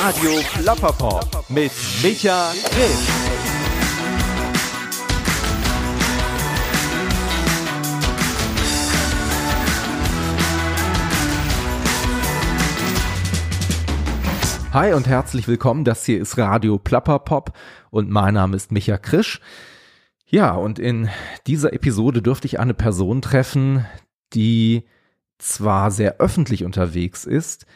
Radio Plapperpop mit Micha Grimm. Hi und herzlich willkommen. Das hier ist Radio Plapperpop und mein Name ist Micha Krisch. Ja, und in dieser Episode dürfte ich eine Person treffen, die zwar sehr öffentlich unterwegs ist,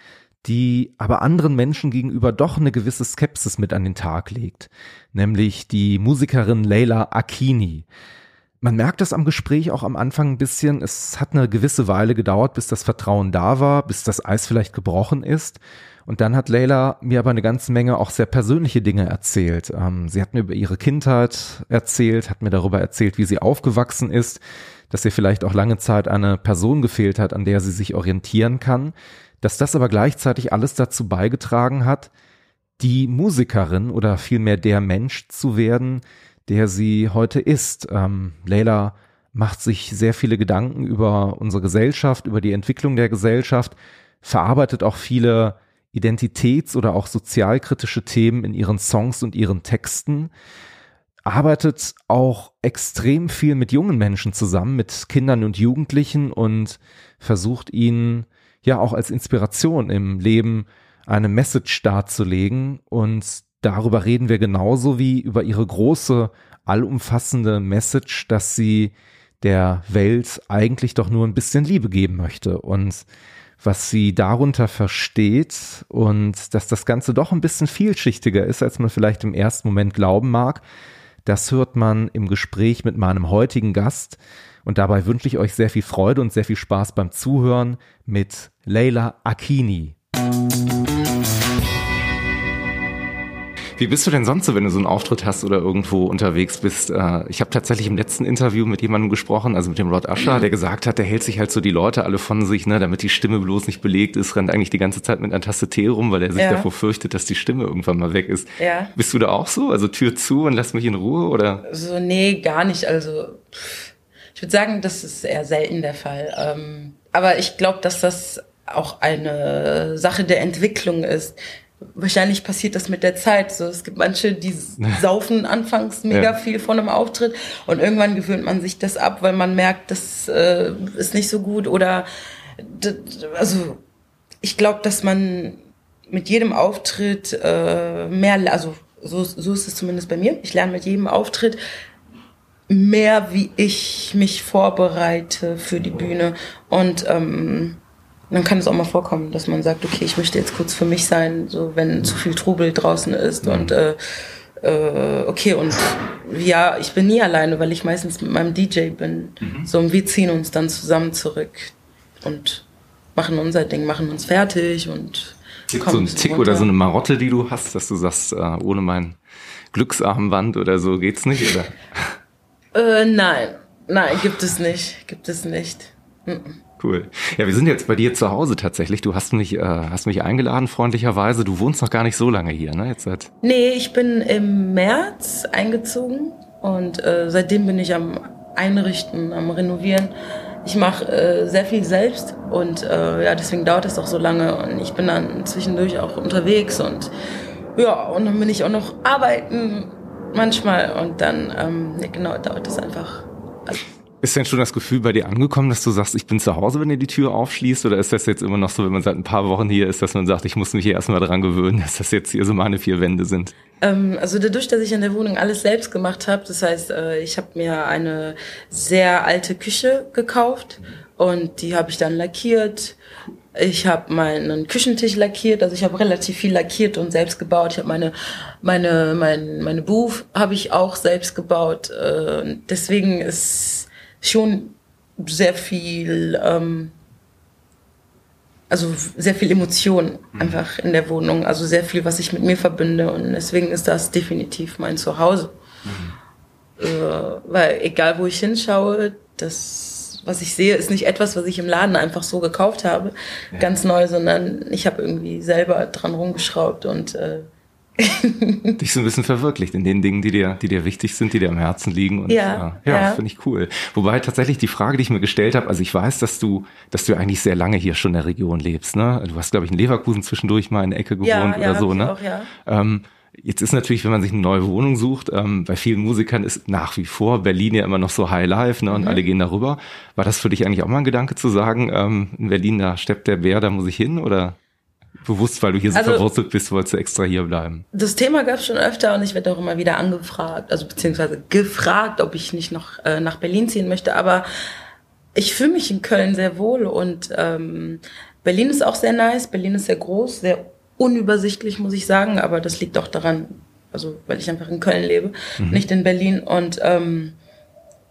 die aber anderen Menschen gegenüber doch eine gewisse Skepsis mit an den Tag legt, nämlich die Musikerin Leila Akini. Man merkt das am Gespräch auch am Anfang ein bisschen. Es hat eine gewisse Weile gedauert, bis das Vertrauen da war, bis das Eis vielleicht gebrochen ist. Und dann hat Leila mir aber eine ganze Menge auch sehr persönliche Dinge erzählt. Ähm, sie hat mir über ihre Kindheit erzählt, hat mir darüber erzählt, wie sie aufgewachsen ist, dass ihr vielleicht auch lange Zeit eine Person gefehlt hat, an der sie sich orientieren kann dass das aber gleichzeitig alles dazu beigetragen hat, die Musikerin oder vielmehr der Mensch zu werden, der sie heute ist. Ähm, Leila macht sich sehr viele Gedanken über unsere Gesellschaft, über die Entwicklung der Gesellschaft, verarbeitet auch viele identitäts- oder auch sozialkritische Themen in ihren Songs und ihren Texten, arbeitet auch extrem viel mit jungen Menschen zusammen, mit Kindern und Jugendlichen und versucht ihnen ja auch als Inspiration im Leben eine Message darzulegen. Und darüber reden wir genauso wie über ihre große, allumfassende Message, dass sie der Welt eigentlich doch nur ein bisschen Liebe geben möchte und was sie darunter versteht und dass das Ganze doch ein bisschen vielschichtiger ist, als man vielleicht im ersten Moment glauben mag. Das hört man im Gespräch mit meinem heutigen Gast. Und dabei wünsche ich euch sehr viel Freude und sehr viel Spaß beim Zuhören mit Leila Akini. Wie bist du denn sonst so, wenn du so einen Auftritt hast oder irgendwo unterwegs bist? Äh, ich habe tatsächlich im letzten Interview mit jemandem gesprochen, also mit dem Rod Usher, der gesagt hat, der hält sich halt so die Leute alle von sich, ne, damit die Stimme bloß nicht belegt ist, rennt eigentlich die ganze Zeit mit einer Tasse Tee rum, weil er sich ja. davor fürchtet, dass die Stimme irgendwann mal weg ist. Ja. Bist du da auch so? Also Tür zu und lass mich in Ruhe oder? So, nee, gar nicht. Also ich würde sagen, das ist eher selten der Fall. Ähm, aber ich glaube, dass das auch eine Sache der Entwicklung ist. Wahrscheinlich passiert das mit der Zeit. So, es gibt manche, die saufen anfangs mega ja. viel von einem Auftritt und irgendwann gewöhnt man sich das ab, weil man merkt, das äh, ist nicht so gut oder also ich glaube, dass man mit jedem Auftritt äh, mehr, also so, so ist es zumindest bei mir. Ich lerne mit jedem Auftritt mehr, wie ich mich vorbereite für die Bühne. Und ähm, dann kann es auch mal vorkommen, dass man sagt, okay, ich möchte jetzt kurz für mich sein, so wenn zu viel Trubel draußen ist und äh, äh, okay und ja, ich bin nie alleine, weil ich meistens mit meinem DJ bin. Mhm. So und wir ziehen uns dann zusammen zurück und machen unser Ding, machen uns fertig und Gibt so ein Tick runter. oder so eine Marotte, die du hast, dass du sagst, äh, ohne mein Glücksarmband oder so geht's nicht, oder? Äh, nein, nein, gibt es nicht, gibt es nicht. Cool. Ja, wir sind jetzt bei dir zu Hause tatsächlich. Du hast mich, äh, hast mich eingeladen, freundlicherweise. Du wohnst noch gar nicht so lange hier, ne? Jetzt seit. Nee, ich bin im März eingezogen und äh, seitdem bin ich am Einrichten, am Renovieren. Ich mache äh, sehr viel selbst und äh, ja, deswegen dauert es auch so lange und ich bin dann zwischendurch auch unterwegs und ja, und dann bin ich auch noch arbeiten manchmal und dann, ähm, genau, dauert es einfach. Also ist denn schon das Gefühl bei dir angekommen, dass du sagst, ich bin zu Hause, wenn ihr die Tür aufschließt? Oder ist das jetzt immer noch so, wenn man seit ein paar Wochen hier ist, dass man sagt, ich muss mich hier erstmal dran gewöhnen, dass das jetzt hier so meine vier Wände sind? Ähm, also dadurch, dass ich in der Wohnung alles selbst gemacht habe, das heißt, äh, ich habe mir eine sehr alte Küche gekauft und die habe ich dann lackiert ich habe meinen Küchentisch lackiert, also ich habe relativ viel lackiert und selbst gebaut. Ich habe meine meine mein, meine Booth habe ich auch selbst gebaut. Äh, deswegen ist schon sehr viel ähm, also sehr viel Emotion mhm. einfach in der Wohnung, also sehr viel, was ich mit mir verbinde und deswegen ist das definitiv mein Zuhause. Mhm. Äh, weil egal wo ich hinschaue, das was ich sehe, ist nicht etwas, was ich im Laden einfach so gekauft habe, ja. ganz neu, sondern ich habe irgendwie selber dran rumgeschraubt und äh, dich so ein bisschen verwirklicht in den Dingen, die dir, die dir wichtig sind, die dir am Herzen liegen. Und, ja, ja, ja. finde ich cool. Wobei tatsächlich die Frage, die ich mir gestellt habe, also ich weiß, dass du, dass du eigentlich sehr lange hier schon in der Region lebst. Ne? Du hast, glaube ich, in Leverkusen zwischendurch mal in der Ecke gewohnt ja, oder so. Ne? Auch, ja. Ähm, Jetzt ist natürlich, wenn man sich eine neue Wohnung sucht, ähm, bei vielen Musikern ist nach wie vor Berlin ja immer noch so High Life ne, und mhm. alle gehen darüber. War das für dich eigentlich auch mal ein Gedanke zu sagen, ähm, in Berlin, da steppt der Bär, da muss ich hin? Oder bewusst, weil du hier so also, verwurzelt bist, wolltest du extra hier bleiben? Das Thema gab es schon öfter und ich werde auch immer wieder angefragt, also beziehungsweise gefragt, ob ich nicht noch äh, nach Berlin ziehen möchte. Aber ich fühle mich in Köln sehr wohl und ähm, Berlin ist auch sehr nice. Berlin ist sehr groß, sehr unübersichtlich, muss ich sagen, aber das liegt auch daran, also weil ich einfach in Köln lebe, mhm. nicht in Berlin. Und ähm,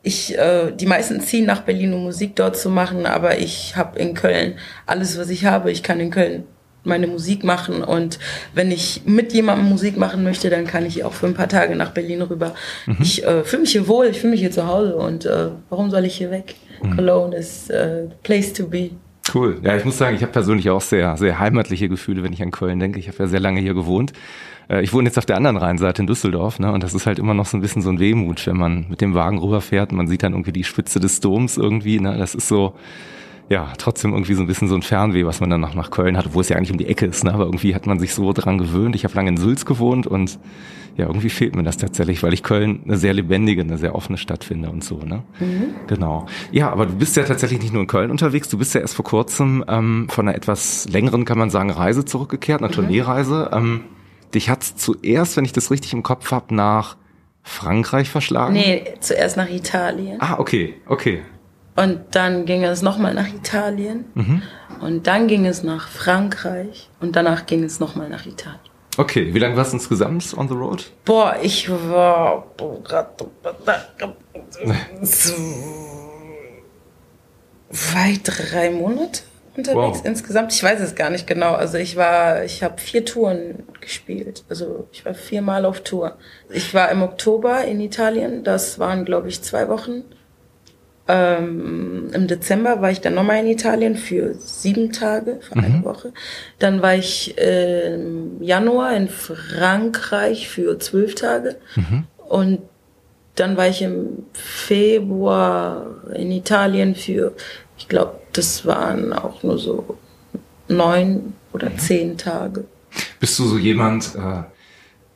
ich, äh, die meisten ziehen nach Berlin, um Musik dort zu machen, aber ich habe in Köln alles, was ich habe. Ich kann in Köln meine Musik machen und wenn ich mit jemandem Musik machen möchte, dann kann ich auch für ein paar Tage nach Berlin rüber. Mhm. Ich äh, fühle mich hier wohl, ich fühle mich hier zu Hause und äh, warum soll ich hier weg? Mhm. Cologne ist äh, place to be. Cool. Ja, ich muss sagen, ich habe persönlich auch sehr, sehr heimatliche Gefühle, wenn ich an Köln denke. Ich habe ja sehr lange hier gewohnt. Äh, ich wohne jetzt auf der anderen Rheinseite in Düsseldorf, ne? Und das ist halt immer noch so ein bisschen so ein Wehmut, wenn man mit dem Wagen rüberfährt man sieht dann irgendwie die Spitze des Doms irgendwie, ne? Das ist so, ja, trotzdem irgendwie so ein bisschen so ein Fernweh, was man dann nach, nach Köln hat, wo es ja eigentlich um die Ecke ist, ne? Aber irgendwie hat man sich so dran gewöhnt. Ich habe lange in Sülz gewohnt und ja, irgendwie fehlt mir das tatsächlich, weil ich Köln eine sehr lebendige, eine sehr offene Stadt finde und so, ne? Mhm. Genau. Ja, aber du bist ja tatsächlich nicht nur in Köln unterwegs, du bist ja erst vor kurzem ähm, von einer etwas längeren, kann man sagen, Reise zurückgekehrt, einer mhm. Tourneereise. Ähm, dich hat's zuerst, wenn ich das richtig im Kopf habe, nach Frankreich verschlagen? Nee, zuerst nach Italien. Ah, okay, okay. Und dann ging es nochmal nach Italien. Mhm. Und dann ging es nach Frankreich. Und danach ging es nochmal nach Italien. Okay, wie lange warst du insgesamt on the road? Boah, ich war zwei, drei Monate unterwegs wow. insgesamt. Ich weiß es gar nicht genau. Also ich war, ich habe vier Touren gespielt. Also ich war viermal auf Tour. Ich war im Oktober in Italien. Das waren, glaube ich, zwei Wochen. Ähm, Im Dezember war ich dann nochmal in Italien für sieben Tage, für mhm. eine Woche. Dann war ich äh, im Januar in Frankreich für zwölf Tage. Mhm. Und dann war ich im Februar in Italien für, ich glaube, das waren auch nur so neun oder mhm. zehn Tage. Bist du so jemand, äh,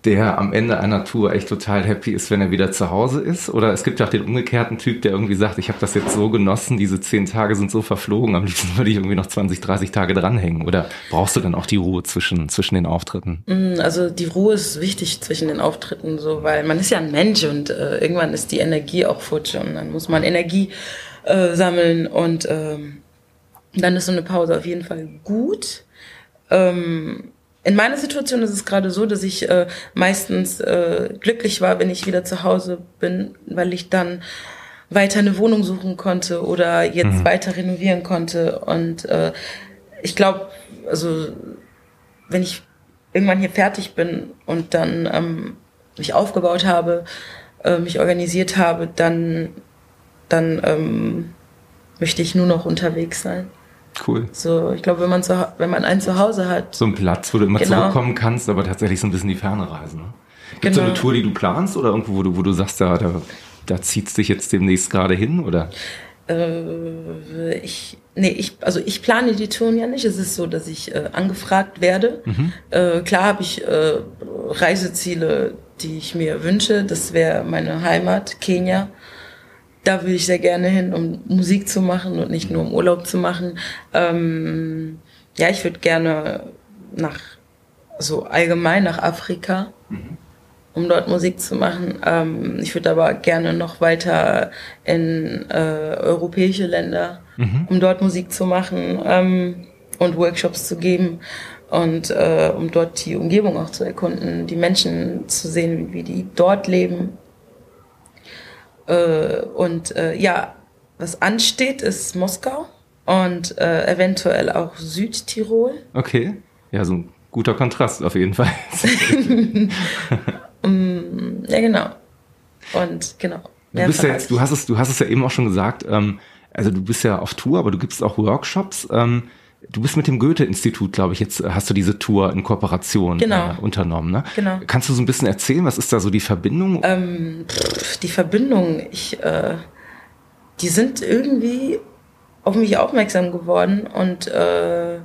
der am Ende einer Tour echt total happy ist, wenn er wieder zu Hause ist? Oder es gibt ja auch den umgekehrten Typ, der irgendwie sagt, ich habe das jetzt so genossen, diese zehn Tage sind so verflogen, am liebsten würde ich irgendwie noch 20, 30 Tage dranhängen. Oder brauchst du dann auch die Ruhe zwischen, zwischen den Auftritten? Mm, also die Ruhe ist wichtig zwischen den Auftritten, so, weil man ist ja ein Mensch und äh, irgendwann ist die Energie auch futsch und dann muss man Energie äh, sammeln und ähm, dann ist so eine Pause auf jeden Fall gut. Ähm, in meiner Situation ist es gerade so, dass ich äh, meistens äh, glücklich war, wenn ich wieder zu Hause bin, weil ich dann weiter eine Wohnung suchen konnte oder jetzt mhm. weiter renovieren konnte. Und äh, ich glaube, also wenn ich irgendwann hier fertig bin und dann ähm, mich aufgebaut habe, äh, mich organisiert habe, dann, dann ähm, möchte ich nur noch unterwegs sein. Cool. So, ich glaube, wenn man zu, wenn man ein Zuhause hat. So ein Platz, wo du immer genau. zurückkommen kannst, aber tatsächlich so ein bisschen die Ferne reisen. Ne? Gibt es genau. so eine Tour, die du planst oder irgendwo, wo du, wo du sagst, da, da, da zieht es dich jetzt demnächst gerade hin, oder? Äh, ich, nee, ich, also ich plane die Touren ja nicht. Es ist so, dass ich äh, angefragt werde. Mhm. Äh, klar habe ich äh, Reiseziele, die ich mir wünsche. Das wäre meine Heimat, Kenia da würde ich sehr gerne hin, um Musik zu machen und nicht nur um Urlaub zu machen. Ähm, ja, ich würde gerne nach, so allgemein nach Afrika, um dort Musik zu machen. Ähm, ich würde aber gerne noch weiter in äh, europäische Länder, mhm. um dort Musik zu machen ähm, und Workshops zu geben und äh, um dort die Umgebung auch zu erkunden, die Menschen zu sehen, wie die dort leben und äh, ja, was ansteht, ist Moskau und äh, eventuell auch Südtirol. Okay, ja, so ein guter Kontrast auf jeden Fall. um, ja, genau. Und genau. Du, bist ja jetzt, du, hast es, du hast es ja eben auch schon gesagt, ähm, also du bist ja auf Tour, aber du gibst auch Workshops. Ähm, Du bist mit dem Goethe-Institut, glaube ich, jetzt hast du diese Tour in Kooperation genau. äh, unternommen. Ne? Genau. Kannst du so ein bisschen erzählen, was ist da so die Verbindung? Ähm, pff, die Verbindung, ich, äh, die sind irgendwie auf mich aufmerksam geworden und äh,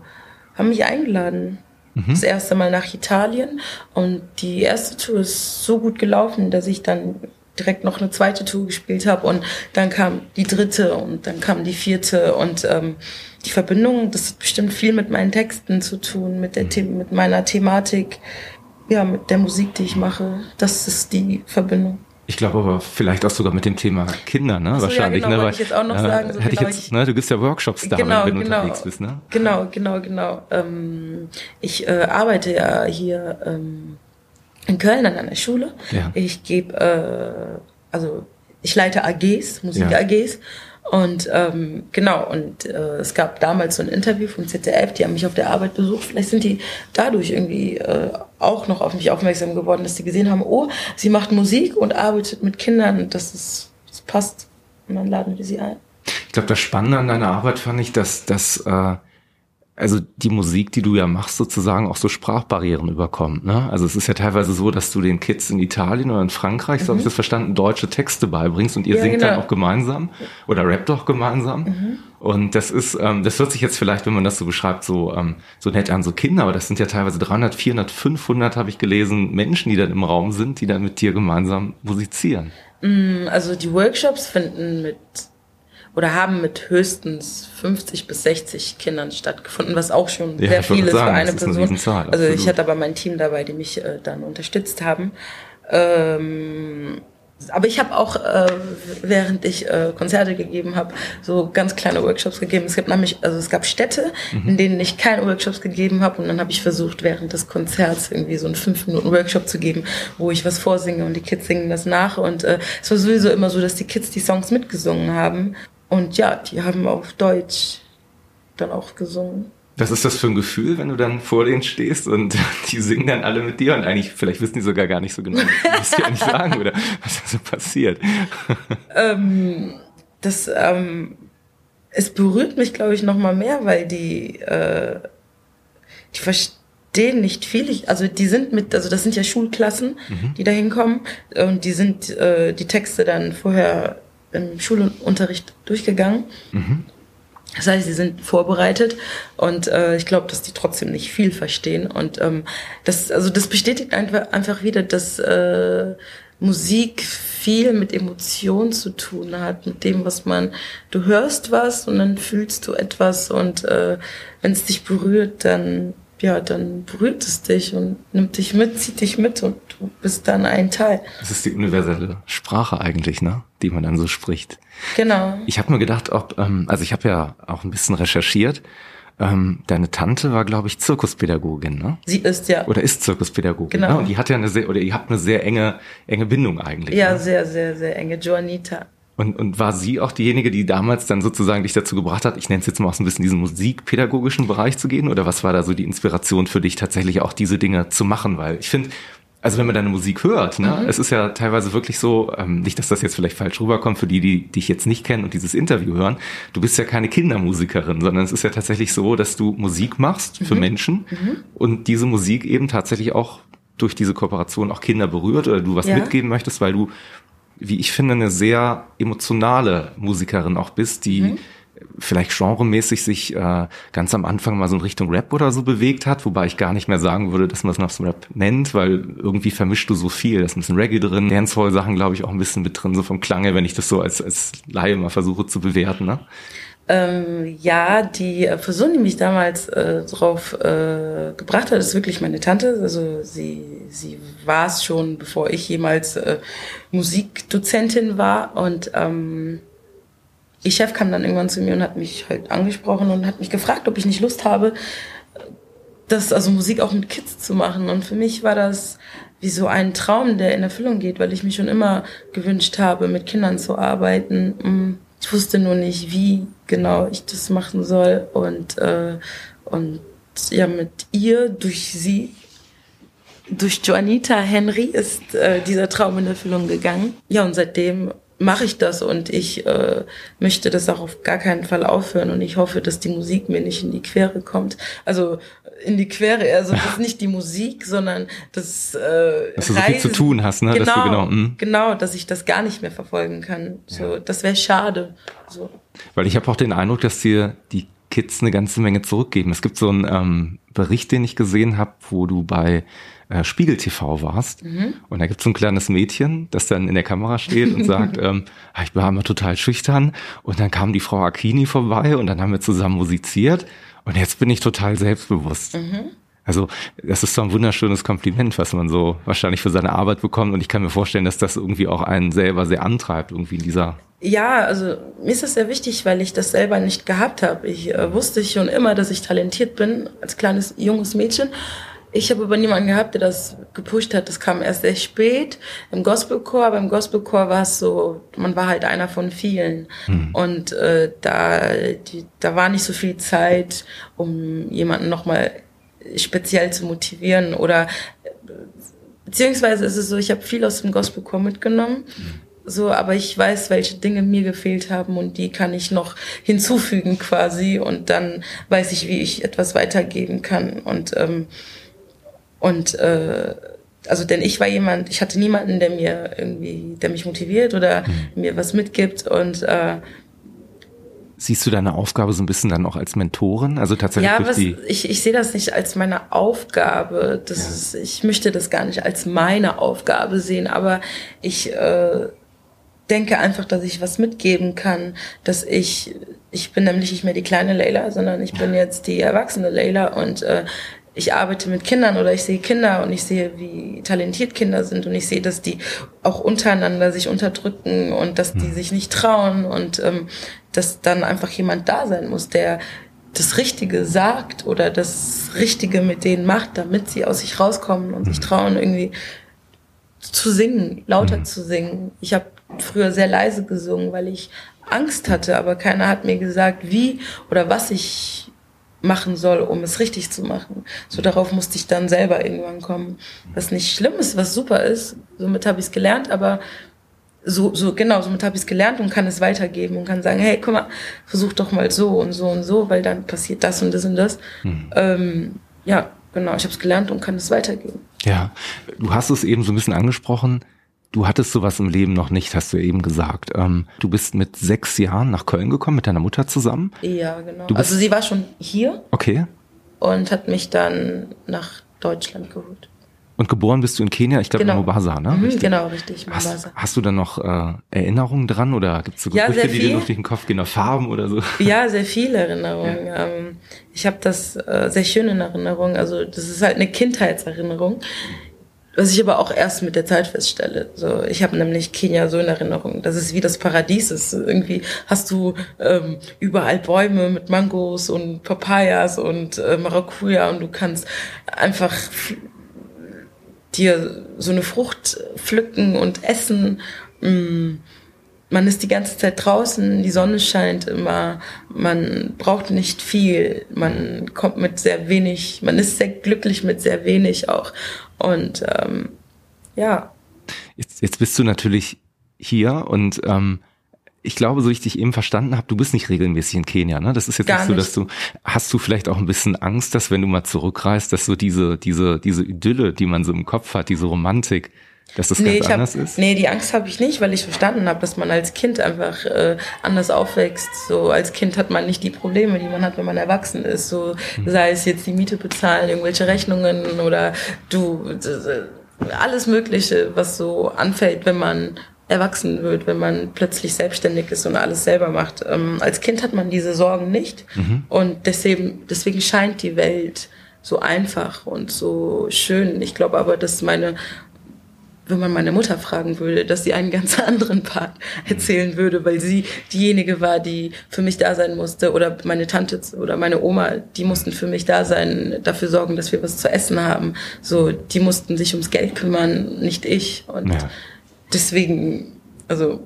haben mich eingeladen. Mhm. Das erste Mal nach Italien und die erste Tour ist so gut gelaufen, dass ich dann direkt noch eine zweite Tour gespielt habe und dann kam die dritte und dann kam die vierte und ähm, die Verbindung, das hat bestimmt viel mit meinen Texten zu tun, mit der The mit meiner Thematik, ja, mit der Musik, die ich mache. Das ist die Verbindung. Ich glaube aber vielleicht auch sogar mit dem Thema Kinder, ne? So, Wahrscheinlich, ja, genau, ne? Weil, ich jetzt auch noch äh, sagen, so hätte genau, ich jetzt, ne? Du gibst ja Workshops da, genau, wenn du genau, unterwegs bist, ne? Genau, genau, genau. Ähm, ich äh, arbeite ja hier ähm, in Köln an einer Schule. Ja. Ich gebe, äh, also ich leite AGs, Musik-AGs. Und ähm, genau, und äh, es gab damals so ein Interview vom ZDF, die haben mich auf der Arbeit besucht. Vielleicht sind die dadurch irgendwie äh, auch noch auf mich aufmerksam geworden, dass sie gesehen haben, oh, sie macht Musik und arbeitet mit Kindern das ist, das passt. Und dann laden wir sie ein. Ich glaube, das Spannende an deiner Arbeit fand ich, dass, dass äh, also die Musik, die du ja machst, sozusagen auch so Sprachbarrieren überkommt. Ne? Also es ist ja teilweise so, dass du den Kids in Italien oder in Frankreich, mhm. so habe ich das verstanden, deutsche Texte beibringst und ihr Ja, singt genau. dann auch gemeinsam oder rappt auch gemeinsam. Mhm. Und das ist, ähm, das hört sich jetzt vielleicht, wenn man das so beschreibt, so ähm, so nett an, so Kinder, aber das sind ja teilweise 300, 400, 500, habe ich gelesen, Menschen, die dann im Raum sind, die dann mit dir gemeinsam musizieren. Mm, Also die Workshops finden mit oder haben mit höchstens 50 bis 60 Kindern stattgefunden, was auch schon Ja, sehr viel ist sagen, für eine ist eine Person. Riesenzahl, also ich hatte aber mein Team dabei, die mich äh, dann unterstützt haben. Ähm, aber ich habe auch, äh, während ich äh, Konzerte gegeben habe, so ganz kleine Workshops gegeben. Es gibt nämlich, also es gab Städte, Mhm. in denen ich keine Workshops gegeben habe und dann habe ich versucht, während des Konzerts irgendwie so einen fünf Minuten Workshop zu geben, wo ich was vorsinge und die Kids singen das nach. Und äh, es war sowieso immer so, dass die Kids die Songs mitgesungen haben. Und ja, die haben auf Deutsch dann auch gesungen. Was ist das für ein Gefühl, wenn du dann vor denen stehst und die singen dann alle mit dir und eigentlich, vielleicht wissen die sogar gar nicht so genau, was die eigentlich sagen oder was da so passiert. Ähm, das, ähm, es berührt mich, glaube ich, noch mal mehr, weil die, äh, die verstehen nicht viel. Ich, also die sind mit, also das sind ja Schulklassen, die da hinkommen und die sind äh, die Texte dann vorher im Schulunterricht durchgegangen. Das heißt, sie sind vorbereitet und äh, ich glaube, dass die trotzdem nicht viel verstehen. Und ähm, das, also das bestätigt einfach, einfach wieder, dass äh, Musik viel mit Emotionen zu tun hat, mit dem, was man, du hörst was und dann fühlst du etwas und äh, wenn es dich berührt, dann ja, dann berührt es dich und nimmt dich mit, zieht dich mit und du bist dann ein Teil. Das ist die universelle Sprache eigentlich, ne? Die man dann so spricht. Genau. Ich habe mir gedacht, ob, ähm, also ich habe ja auch ein bisschen recherchiert. Ähm, deine Tante war, glaube ich, Zirkuspädagogin, ne? Sie ist ja, Oder ist Zirkuspädagogin. Genau. Ne? Und die hat ja eine sehr, oder ihr habt eine sehr enge, enge Bindung eigentlich. ja ne? sehr, sehr, sehr enge. Joanita. Und, und war sie auch diejenige, die damals dann sozusagen dich dazu gebracht hat, ich nenne es jetzt mal aus ein bisschen diesen musikpädagogischen Bereich zu gehen? Oder was war da so die Inspiration für dich, tatsächlich auch diese Dinge zu machen? Weil ich finde, also wenn man deine Musik hört, ne, es ist ja teilweise wirklich so, ähm, nicht, dass das jetzt vielleicht falsch rüberkommt für die, die dich jetzt nicht kennen und dieses Interview hören, du bist ja keine Kindermusikerin, sondern es ist ja tatsächlich so, dass du Musik machst für Menschen und diese Musik eben tatsächlich auch durch diese Kooperation auch Kinder berührt oder du was Ja. mitgeben möchtest, weil du wie ich finde, eine sehr emotionale Musikerin auch bist, die vielleicht genremäßig sich äh, ganz am Anfang mal so in Richtung Rap oder so bewegt hat, wobei ich gar nicht mehr sagen würde, dass man es nach so Rap nennt, weil irgendwie vermischst du so viel. Da ist ein bisschen Reggae drin, Dancehall-Sachen, glaube ich, auch ein bisschen mit drin, so vom Klange, wenn ich das so als, als Laie mal versuche zu bewerten. Ne? Ähm, ja, die äh, Person, die mich damals äh, drauf äh, gebracht hat, ist wirklich meine Tante. Also sie, sie war es schon, bevor ich jemals äh, Musikdozentin war. Und ähm, ihr Chef kam dann irgendwann zu mir und hat mich halt angesprochen und hat mich gefragt, ob ich nicht Lust habe, das, also Musik auch mit Kids zu machen. Und für mich war das wie so ein Traum, der in Erfüllung geht, weil ich mich schon immer gewünscht habe, mit Kindern zu arbeiten. Mm, Ich wusste nur nicht, wie genau ich das machen soll. Und, äh, und ja, mit ihr, durch sie, durch Joanita Henry ist äh, dieser Traum in Erfüllung gegangen. Ja, und seitdem mache ich das und ich äh, möchte das auch auf gar keinen Fall aufhören und ich hoffe, dass die Musik mir nicht in die Quere kommt. Also in die Quere, also das ist nicht die Musik, sondern das äh, Dass du so viel zu tun hast, ne? Genau, dass du genau, mm. genau, dass ich das gar nicht mehr verfolgen kann. So, ja. das wäre schade. So. Weil ich habe auch den Eindruck, dass dir die Kids eine ganze Menge zurückgeben. Es gibt so einen ähm, Bericht, den ich gesehen habe, wo du bei äh, Spiegel TV warst. Mhm. Und da gibt es so ein kleines Mädchen, das dann in der Kamera steht und sagt, ähm, ah, ich war immer total schüchtern. Und dann kam die Frau Akini vorbei und dann haben wir zusammen musiziert. Und jetzt bin ich total selbstbewusst. Mhm. Also das ist so ein wunderschönes Kompliment, was man so wahrscheinlich für seine Arbeit bekommt. Und ich kann mir vorstellen, dass das irgendwie auch einen selber sehr antreibt, irgendwie in dieser ja, also mir ist das sehr wichtig, weil ich das selber nicht gehabt habe. Ich äh, wusste schon immer, dass ich talentiert bin als kleines junges Mädchen. Ich habe aber niemanden gehabt, der das gepusht hat. Das kam erst sehr spät im Gospelchor. Beim Gospelchor war es so, man war halt einer von vielen. Hm. Und äh, da, die, da war nicht so viel Zeit, um jemanden nochmal speziell zu motivieren. Oder beziehungsweise ist es so, ich habe viel aus dem Gospelchor mitgenommen. Hm. So, aber ich weiß, welche Dinge mir gefehlt haben und die kann ich noch hinzufügen quasi und dann weiß ich, wie ich etwas weitergeben kann und ähm, und äh, also denn ich war jemand, ich hatte niemanden, der mir irgendwie, der mich motiviert oder mhm. mir was mitgibt und äh, Siehst du deine Aufgabe so ein bisschen dann auch als Mentorin? Also tatsächlich ja, was, ich, ich sehe das nicht als meine Aufgabe. Das ja. ist, ich möchte das gar nicht als meine Aufgabe sehen, aber ich äh, denke einfach, dass ich was mitgeben kann, dass ich, ich bin nämlich nicht mehr die kleine Leila, sondern ich bin jetzt die erwachsene Leila und äh, ich arbeite mit Kindern oder ich sehe Kinder und ich sehe, wie talentiert Kinder sind und ich sehe, dass die auch untereinander sich unterdrücken und dass die hm. sich nicht trauen und ähm, dass dann einfach jemand da sein muss, der das Richtige sagt oder das Richtige mit denen macht, damit sie aus sich rauskommen und sich hm. trauen, irgendwie zu singen, lauter mhm. zu singen. Ich habe früher sehr leise gesungen, weil ich Angst hatte, aber keiner hat mir gesagt, wie oder was ich machen soll, um es richtig zu machen. So darauf musste ich dann selber irgendwann kommen. Was nicht schlimm ist, was super ist. Somit habe ich es gelernt, aber so, so genau, somit habe ich es gelernt und kann es weitergeben und kann sagen, hey, guck mal, versuch doch mal so und so und so, weil dann passiert das und das und das. Mhm. Ähm, ja, genau, ich habe es gelernt und kann es weitergeben. Ja, du hast es eben so ein bisschen angesprochen. Du hattest sowas im Leben noch nicht, hast du eben gesagt. Ähm, du bist mit sechs Jahren nach Köln gekommen, mit deiner Mutter zusammen. Ja, genau. also sie war schon hier. Okay. Und hat mich dann nach Deutschland geholt. Und geboren bist du in Kenia, ich glaube genau. in Mombasa, ne? Mhm, richtig? Genau, richtig. Mombasa. Hast, hast du dann noch äh, Erinnerungen dran oder gibt es so Gerüchte, ja, die dir durch den Kopf gehen, noch Farben oder so? Ja, sehr viele Erinnerungen. Ja. Ähm, ich habe das äh, sehr schön in Erinnerung. Also das ist halt eine Kindheitserinnerung. Was ich aber auch erst mit der Zeit feststelle. So, ich habe nämlich Kenia so in Erinnerung, dass es wie das Paradies ist. Irgendwie hast du ähm, überall Bäume mit Mangos und Papayas und äh, Maracuja und du kannst einfach dir so eine Frucht pflücken und essen. Mm, man ist die ganze Zeit draußen, die Sonne scheint immer, man braucht nicht viel, man kommt mit sehr wenig, man ist sehr glücklich mit sehr wenig auch. Und ähm, ja. Jetzt, jetzt bist du natürlich hier und ähm, ich glaube, so wie ich dich eben verstanden habe, du bist nicht regelmäßig in Kenia, ne? Das ist jetzt Gar nicht so, dass du, hast du vielleicht auch ein bisschen Angst, dass wenn du mal zurückreist, dass so diese, diese, diese Idylle, die man so im Kopf hat, diese Romantik, dass das nee, ganz anders hab, ist? Nee, die Angst habe ich nicht, weil ich verstanden habe, dass man als Kind einfach äh, anders aufwächst. So als Kind hat man nicht die Probleme, die man hat, wenn man erwachsen ist. So hm. sei es jetzt die Miete bezahlen, irgendwelche Rechnungen oder du alles Mögliche, was so anfällt, wenn man erwachsen wird, wenn man plötzlich selbstständig ist und alles selber macht. Ähm, als Kind hat man diese Sorgen nicht mhm. und deswegen, deswegen scheint die Welt so einfach und so schön. Ich glaube aber, dass meine wenn man meine Mutter fragen würde, dass sie einen ganz anderen Part erzählen würde, weil sie diejenige war, die für mich da sein musste oder meine Tante oder meine Oma, die mussten für mich da sein, dafür sorgen, dass wir was zu essen haben. So, die mussten sich ums Geld kümmern, nicht ich. Und ja deswegen, also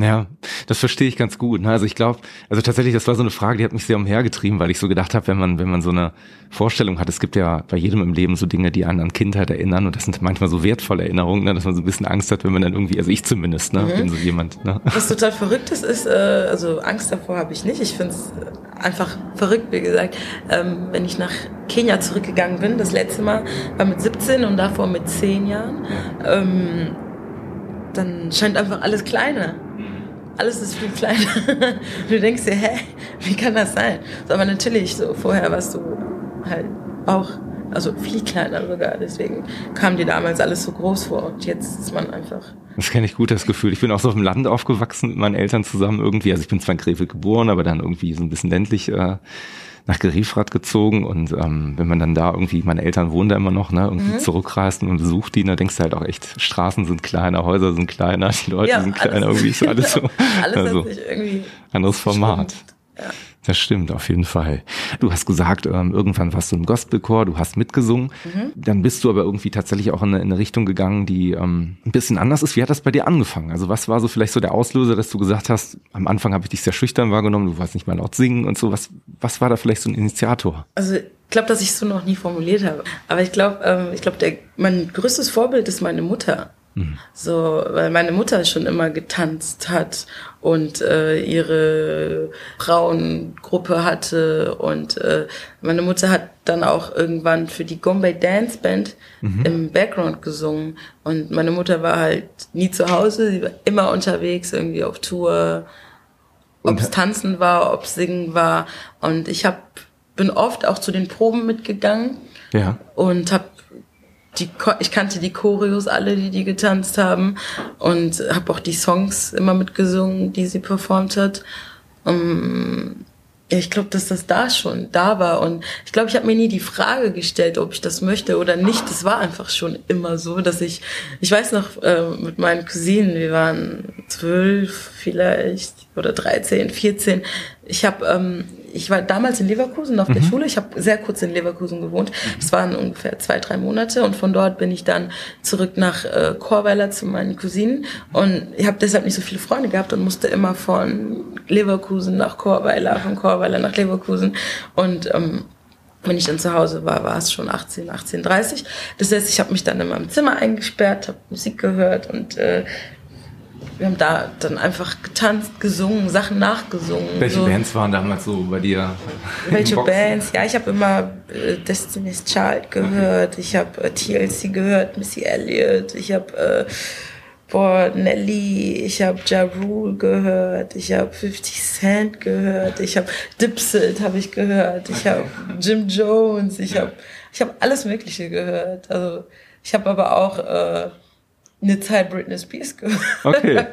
Ja, das verstehe ich ganz gut. Ne? Also ich glaube, also tatsächlich, das war so eine Frage, die hat mich sehr umhergetrieben, weil ich so gedacht habe, wenn man, wenn man so eine Vorstellung hat, es gibt ja bei jedem im Leben so Dinge, die einen an Kindheit erinnern und das sind manchmal so wertvolle Erinnerungen, ne? dass man so ein bisschen Angst hat, wenn man dann irgendwie, also ich zumindest, ne, mhm. wenn so jemand. Ne? Was total verrückt ist, ist, äh, also Angst davor habe ich nicht. Ich finde es einfach verrückt, wie gesagt, ähm, wenn ich nach Kenia zurückgegangen bin, das letzte Mal war mit 17 und davor mit 10 Jahren. Ähm, dann scheint einfach alles kleiner alles ist viel kleiner. du denkst dir, hä, wie kann das sein? So, aber natürlich, so vorher warst du halt auch, also viel kleiner sogar. Deswegen kam dir damals alles so groß vor und jetzt ist man einfach. Das kenne ich gut, das Gefühl. Ich bin auch so auf dem Land aufgewachsen mit meinen Eltern zusammen irgendwie. Also ich bin zwar in Krefeld geboren, aber dann irgendwie so ein bisschen ländlich. Äh, nach Geriefrat gezogen und ähm, wenn man dann da irgendwie, meine Eltern wohnen da immer noch, ne, irgendwie mhm. zurückreist und besucht die, da denkst du halt auch echt, Straßen sind kleiner, Häuser sind kleiner, die Leute ja, sind kleiner, irgendwie ist alles so. alles also, irgendwie anderes Format. Ja. Das stimmt, auf jeden Fall. Du hast gesagt, ähm, irgendwann warst du im Gospelchor, du hast mitgesungen. Mhm. Dann bist du aber irgendwie tatsächlich auch in eine, in eine Richtung gegangen, die ähm, ein bisschen anders ist. Wie hat das bei dir angefangen? Also was war so vielleicht so der Auslöser, dass du gesagt hast, am Anfang habe ich dich sehr schüchtern wahrgenommen, du warst nicht mal laut singen und so. Was, was war da vielleicht so ein Initiator? Also ich glaube, dass ich es so noch nie formuliert habe. Aber ich glaube, ähm, ich glaube, mein größtes Vorbild ist meine Mutter. Mhm. So, weil meine Mutter schon immer getanzt hat und äh, ihre Frauengruppe hatte und äh, meine Mutter hat dann auch irgendwann für die Gombay Dance Band mhm. im Background gesungen und meine Mutter war halt nie zu Hause, sie war immer unterwegs, irgendwie auf Tour, ob es Tanzen war, ob es Singen war und ich hab, bin oft auch zu den Proben mitgegangen ja. und habe die, ich kannte die Choreos alle, die die getanzt haben und habe auch die Songs immer mitgesungen, die sie performt hat. Um, ja, ich glaube, dass das da schon da war und ich glaube, ich habe mir nie die Frage gestellt, ob ich das möchte oder nicht. Das war einfach schon immer so, dass ich, ich weiß noch äh, mit meinen Cousinen, wir waren zwölf vielleicht oder dreizehn, vierzehn. Ich habe ähm, ich war damals in Leverkusen auf der mhm. Schule. Ich habe sehr kurz in Leverkusen gewohnt. Es waren ungefähr zwei, drei Monate. Und von dort bin ich dann zurück nach äh, Chorweiler zu meinen Cousinen. Und ich habe deshalb nicht so viele Freunde gehabt und musste immer von Leverkusen nach Chorweiler, von Chorweiler nach Leverkusen. Und ähm, wenn ich dann zu Hause war, war es schon 18, 18.30 Das heißt, ich habe mich dann in meinem Zimmer eingesperrt, habe Musik gehört und äh, wir haben da dann einfach getanzt, gesungen, Sachen nachgesungen. Welche so. Bands waren damals so bei dir? Welche Bands? Ja, ich habe immer äh, Destiny's Child gehört, okay. ich habe äh, TLC gehört, Missy Elliott, ich habe äh, boah, Nelly, ich habe Ja Rule gehört, ich habe 50 Cent gehört, ich habe Dipset habe ich gehört, ich habe Jim Jones, ich habe ich habe alles Mögliche gehört. Also ich habe aber auch äh, eine Zeit Britney Spears gehört. Okay.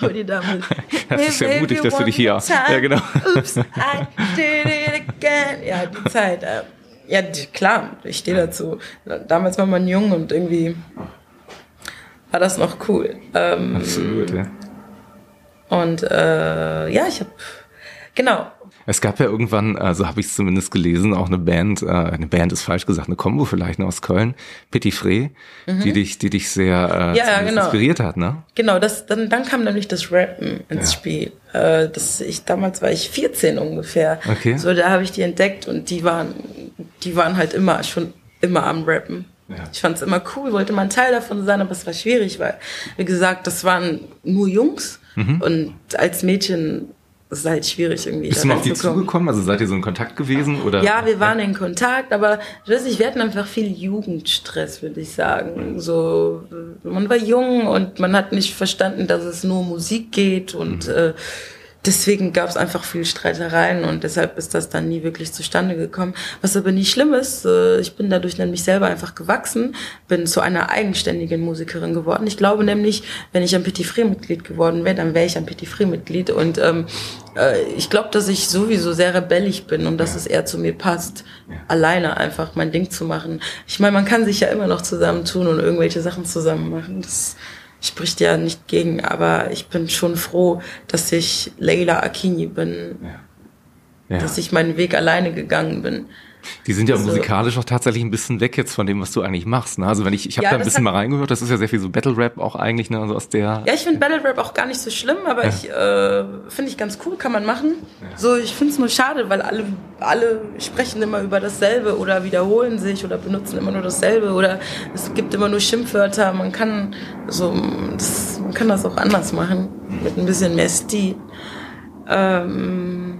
Wo die damit. Das ist ja mutig, dass du dich hier. Ja, genau. Oops, I did it again. Ja, die Zeit. Äh, ja, klar, ich stehe dazu. Damals war man jung und irgendwie war das noch cool. Ähm, Absolut, ja. Und äh, ja, ich habe genau es gab ja irgendwann, also habe ich es zumindest gelesen, auch eine Band, äh, eine Band ist falsch gesagt, eine Combo vielleicht aus Köln, Petit Fré, mhm. die dich, die dich sehr äh, ja, genau. inspiriert hat, ne? Genau, das, dann, dann kam nämlich das Rappen ins ja. Spiel. Äh, das, ich, damals war ich 14 ungefähr. Okay. So, da habe ich die entdeckt und die waren, die waren halt immer schon immer am Rappen. Ja. Ich fand es immer cool, wollte mal ein Teil davon sein, aber es war schwierig, weil, wie gesagt, das waren nur Jungs. Mhm. Und als Mädchen es ist halt schwierig irgendwie. Bist du mal auf die zugekommen? Also seid ihr so in Kontakt gewesen? Oder? Ja, wir waren in Kontakt, aber ich weiß nicht, wir hatten einfach viel Jugendstress, würde ich sagen. So, man war jung und man hat nicht verstanden, dass es nur Musik geht und mhm. äh, deswegen gab es einfach viel Streitereien und deshalb ist das dann nie wirklich zustande gekommen. Was aber nicht schlimm ist, äh, ich bin dadurch nämlich selber einfach gewachsen, bin zu einer eigenständigen Musikerin geworden. Ich glaube nämlich, wenn ich ein Petit Free-Mitglied geworden wäre, dann wäre ich ein Petit Free-Mitglied und ähm, äh, ich glaube, dass ich sowieso sehr rebellisch bin und dass es eher zu mir passt, alleine einfach mein Ding zu machen. Ich meine, man kann sich ja immer noch zusammentun und irgendwelche Sachen zusammen machen. Das spricht ja nicht gegen, aber ich bin schon froh, dass ich Leila Akini bin, ja. Ja. dass ich meinen Weg alleine gegangen bin. Die sind ja also, musikalisch auch tatsächlich ein bisschen weg jetzt von dem, was du eigentlich machst. Ne? Also wenn ich, ich habe ja, da ein bisschen mal reingehört, das ist ja sehr viel so Battle Rap auch eigentlich, ne? Also aus der. Ja, ich finde Battle Rap auch gar nicht so schlimm, aber ja. ich äh, finde ich ganz cool, kann man machen. Ja. So, ich finde es nur schade, weil alle, alle sprechen immer über dasselbe oder wiederholen sich oder benutzen immer nur dasselbe oder es gibt immer nur Schimpfwörter. Man kann so, das, man kann das auch anders machen mit ein bisschen mehr Stil. Ähm,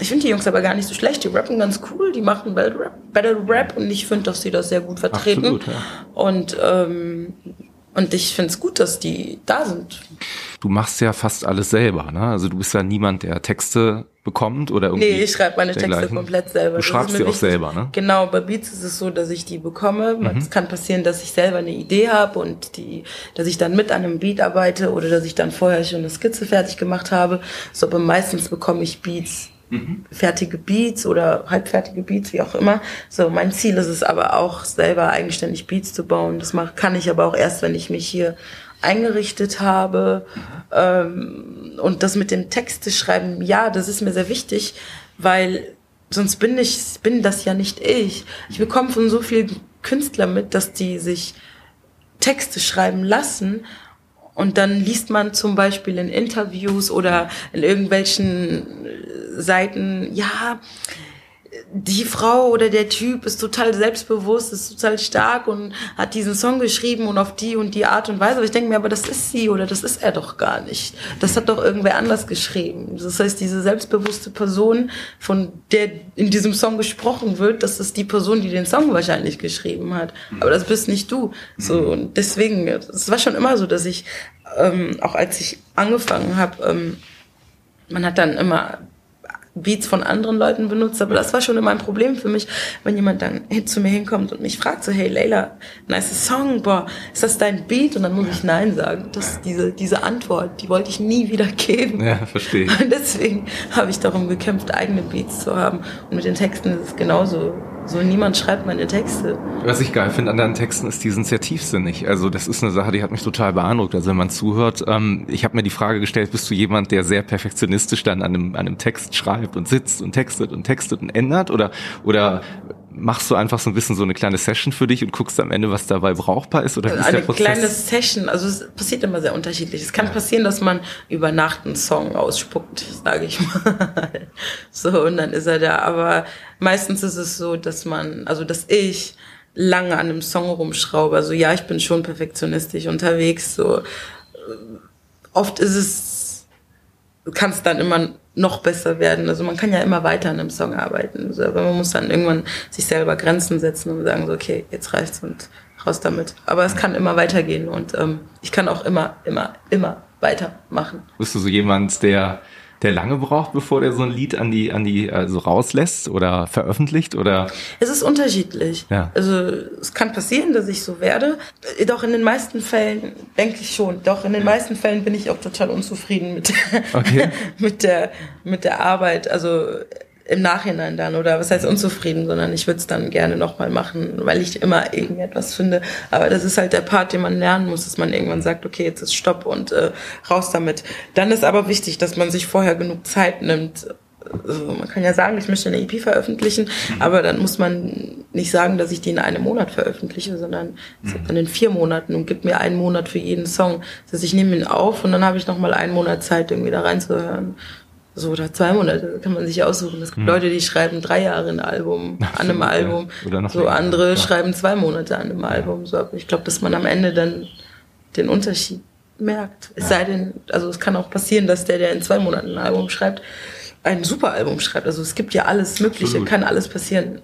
ich finde die Jungs aber gar nicht so schlecht. Die rappen ganz cool, die machen Battle Rap, Battle Rap und ich finde, dass sie das sehr gut vertreten. Absolut, ja. Und ähm, und ich finde es gut, dass die da sind. Du machst ja fast alles selber, ne? Also du bist ja niemand, der Texte bekommt oder irgendwie. Nee, ich schreibe meine Texte komplett selber. Du schreibst sie auch selber, ne? Genau, bei Beats ist es so, dass ich die bekomme. Mhm. Es kann passieren, dass ich selber eine Idee habe und die, dass ich dann mit an einem Beat arbeite oder dass ich dann vorher schon eine Skizze fertig gemacht habe. So, aber meistens bekomme ich Beats Mhm. fertige Beats oder halbfertige Beats, wie auch immer. So, mein Ziel ist es aber auch, selber eigenständig Beats zu bauen. Das mach, kann ich aber auch erst, wenn ich mich hier eingerichtet habe. Ähm, und das mit dem Texte schreiben, ja, das ist mir sehr wichtig, weil sonst bin ich, bin das ja nicht ich. Ich bekomme von so vielen Künstlern mit, dass die sich Texte schreiben lassen und dann liest man zum Beispiel in Interviews oder in irgendwelchen Seiten, ja, die Frau oder der Typ ist total selbstbewusst, ist total stark und hat diesen Song geschrieben und auf die und die Art und Weise. Aber ich denke mir, aber das ist sie oder das ist er doch gar nicht. Das hat doch irgendwer anders geschrieben. Das heißt, diese selbstbewusste Person, von der in diesem Song gesprochen wird, das ist die Person, die den Song wahrscheinlich geschrieben hat. Aber das bist nicht du. So und deswegen, es war schon immer so, dass ich ähm, auch als ich angefangen habe, ähm, man hat dann immer Beats von anderen Leuten benutzt, aber das war schon immer ein Problem für mich, wenn jemand dann zu mir hinkommt und mich fragt so, hey Leila, nice Song, boah, ist das dein Beat? Und dann muss ich Nein sagen. Das, diese, diese Antwort, die wollte ich nie wieder geben. Ja, verstehe. Und deswegen habe ich darum gekämpft, eigene Beats zu haben. Und mit den Texten ist es genauso. So niemand schreibt meine Texte. Was ich geil finde an deinen Texten ist, die sind sehr tiefsinnig. Also das ist eine Sache, die hat mich total beeindruckt. Also wenn man zuhört, ähm, ich habe mir die Frage gestellt, bist du jemand, der sehr perfektionistisch dann an einem, an einem Text schreibt und sitzt und textet und textet und ändert? Oder, oder machst du einfach so ein bisschen so eine kleine Session für dich und guckst am Ende, was dabei brauchbar ist? Oder wie ist eine der Prozess? kleine Session, also es passiert immer sehr unterschiedlich. Es kann ja. passieren, dass man über Nacht einen Song ausspuckt, sage ich mal. so, und dann ist er da. Aber meistens ist es so, dass man, also dass ich lange an einem Song rumschraube. Also ja, ich bin schon perfektionistisch unterwegs. So oft ist es, du kannst dann immer noch besser werden. Also man kann ja immer weiter an einem Song arbeiten. Also, aber man muss dann irgendwann sich selber Grenzen setzen und sagen so, okay, jetzt reicht's und raus damit. Aber es kann immer weitergehen und ähm, ich kann auch immer, immer, immer weitermachen. Bist du so jemand, der der lange braucht, bevor der so ein Lied an die, an die, also rauslässt oder veröffentlicht oder? Es ist unterschiedlich. Ja. Also, es kann passieren, dass ich so werde. Doch in den meisten Fällen denke ich schon. Doch in den meisten Fällen bin ich auch total unzufrieden mit, okay. mit der, mit der Arbeit. Also, im Nachhinein dann oder was heißt unzufrieden, sondern ich würde es dann gerne nochmal machen, weil ich immer irgendetwas finde. Aber das ist halt der Part, den man lernen muss, dass man irgendwann sagt, okay, jetzt ist Stopp und äh, raus damit. Dann ist aber wichtig, dass man sich vorher genug Zeit nimmt. Also man kann ja sagen, ich möchte eine EP veröffentlichen, aber dann muss man nicht sagen, dass ich die in einem Monat veröffentliche, sondern dann in vier Monaten und gibt mir einen Monat für jeden Song. Das heißt, ich nehme ihn auf und dann habe ich nochmal einen Monat Zeit, irgendwie da reinzuhören so oder zwei Monate kann man sich aussuchen. Es gibt hm. Leute, die schreiben drei Jahre ein Album an einem Album. Oder so andere ja. schreiben zwei Monate an einem Album. So, aber ich glaube, dass man am Ende dann den Unterschied merkt. Es ja. sei denn, also es kann auch passieren, dass der, der in zwei Monaten ein Album schreibt, ein super Album schreibt. Also es gibt ja alles Mögliche, Absolut. kann alles passieren.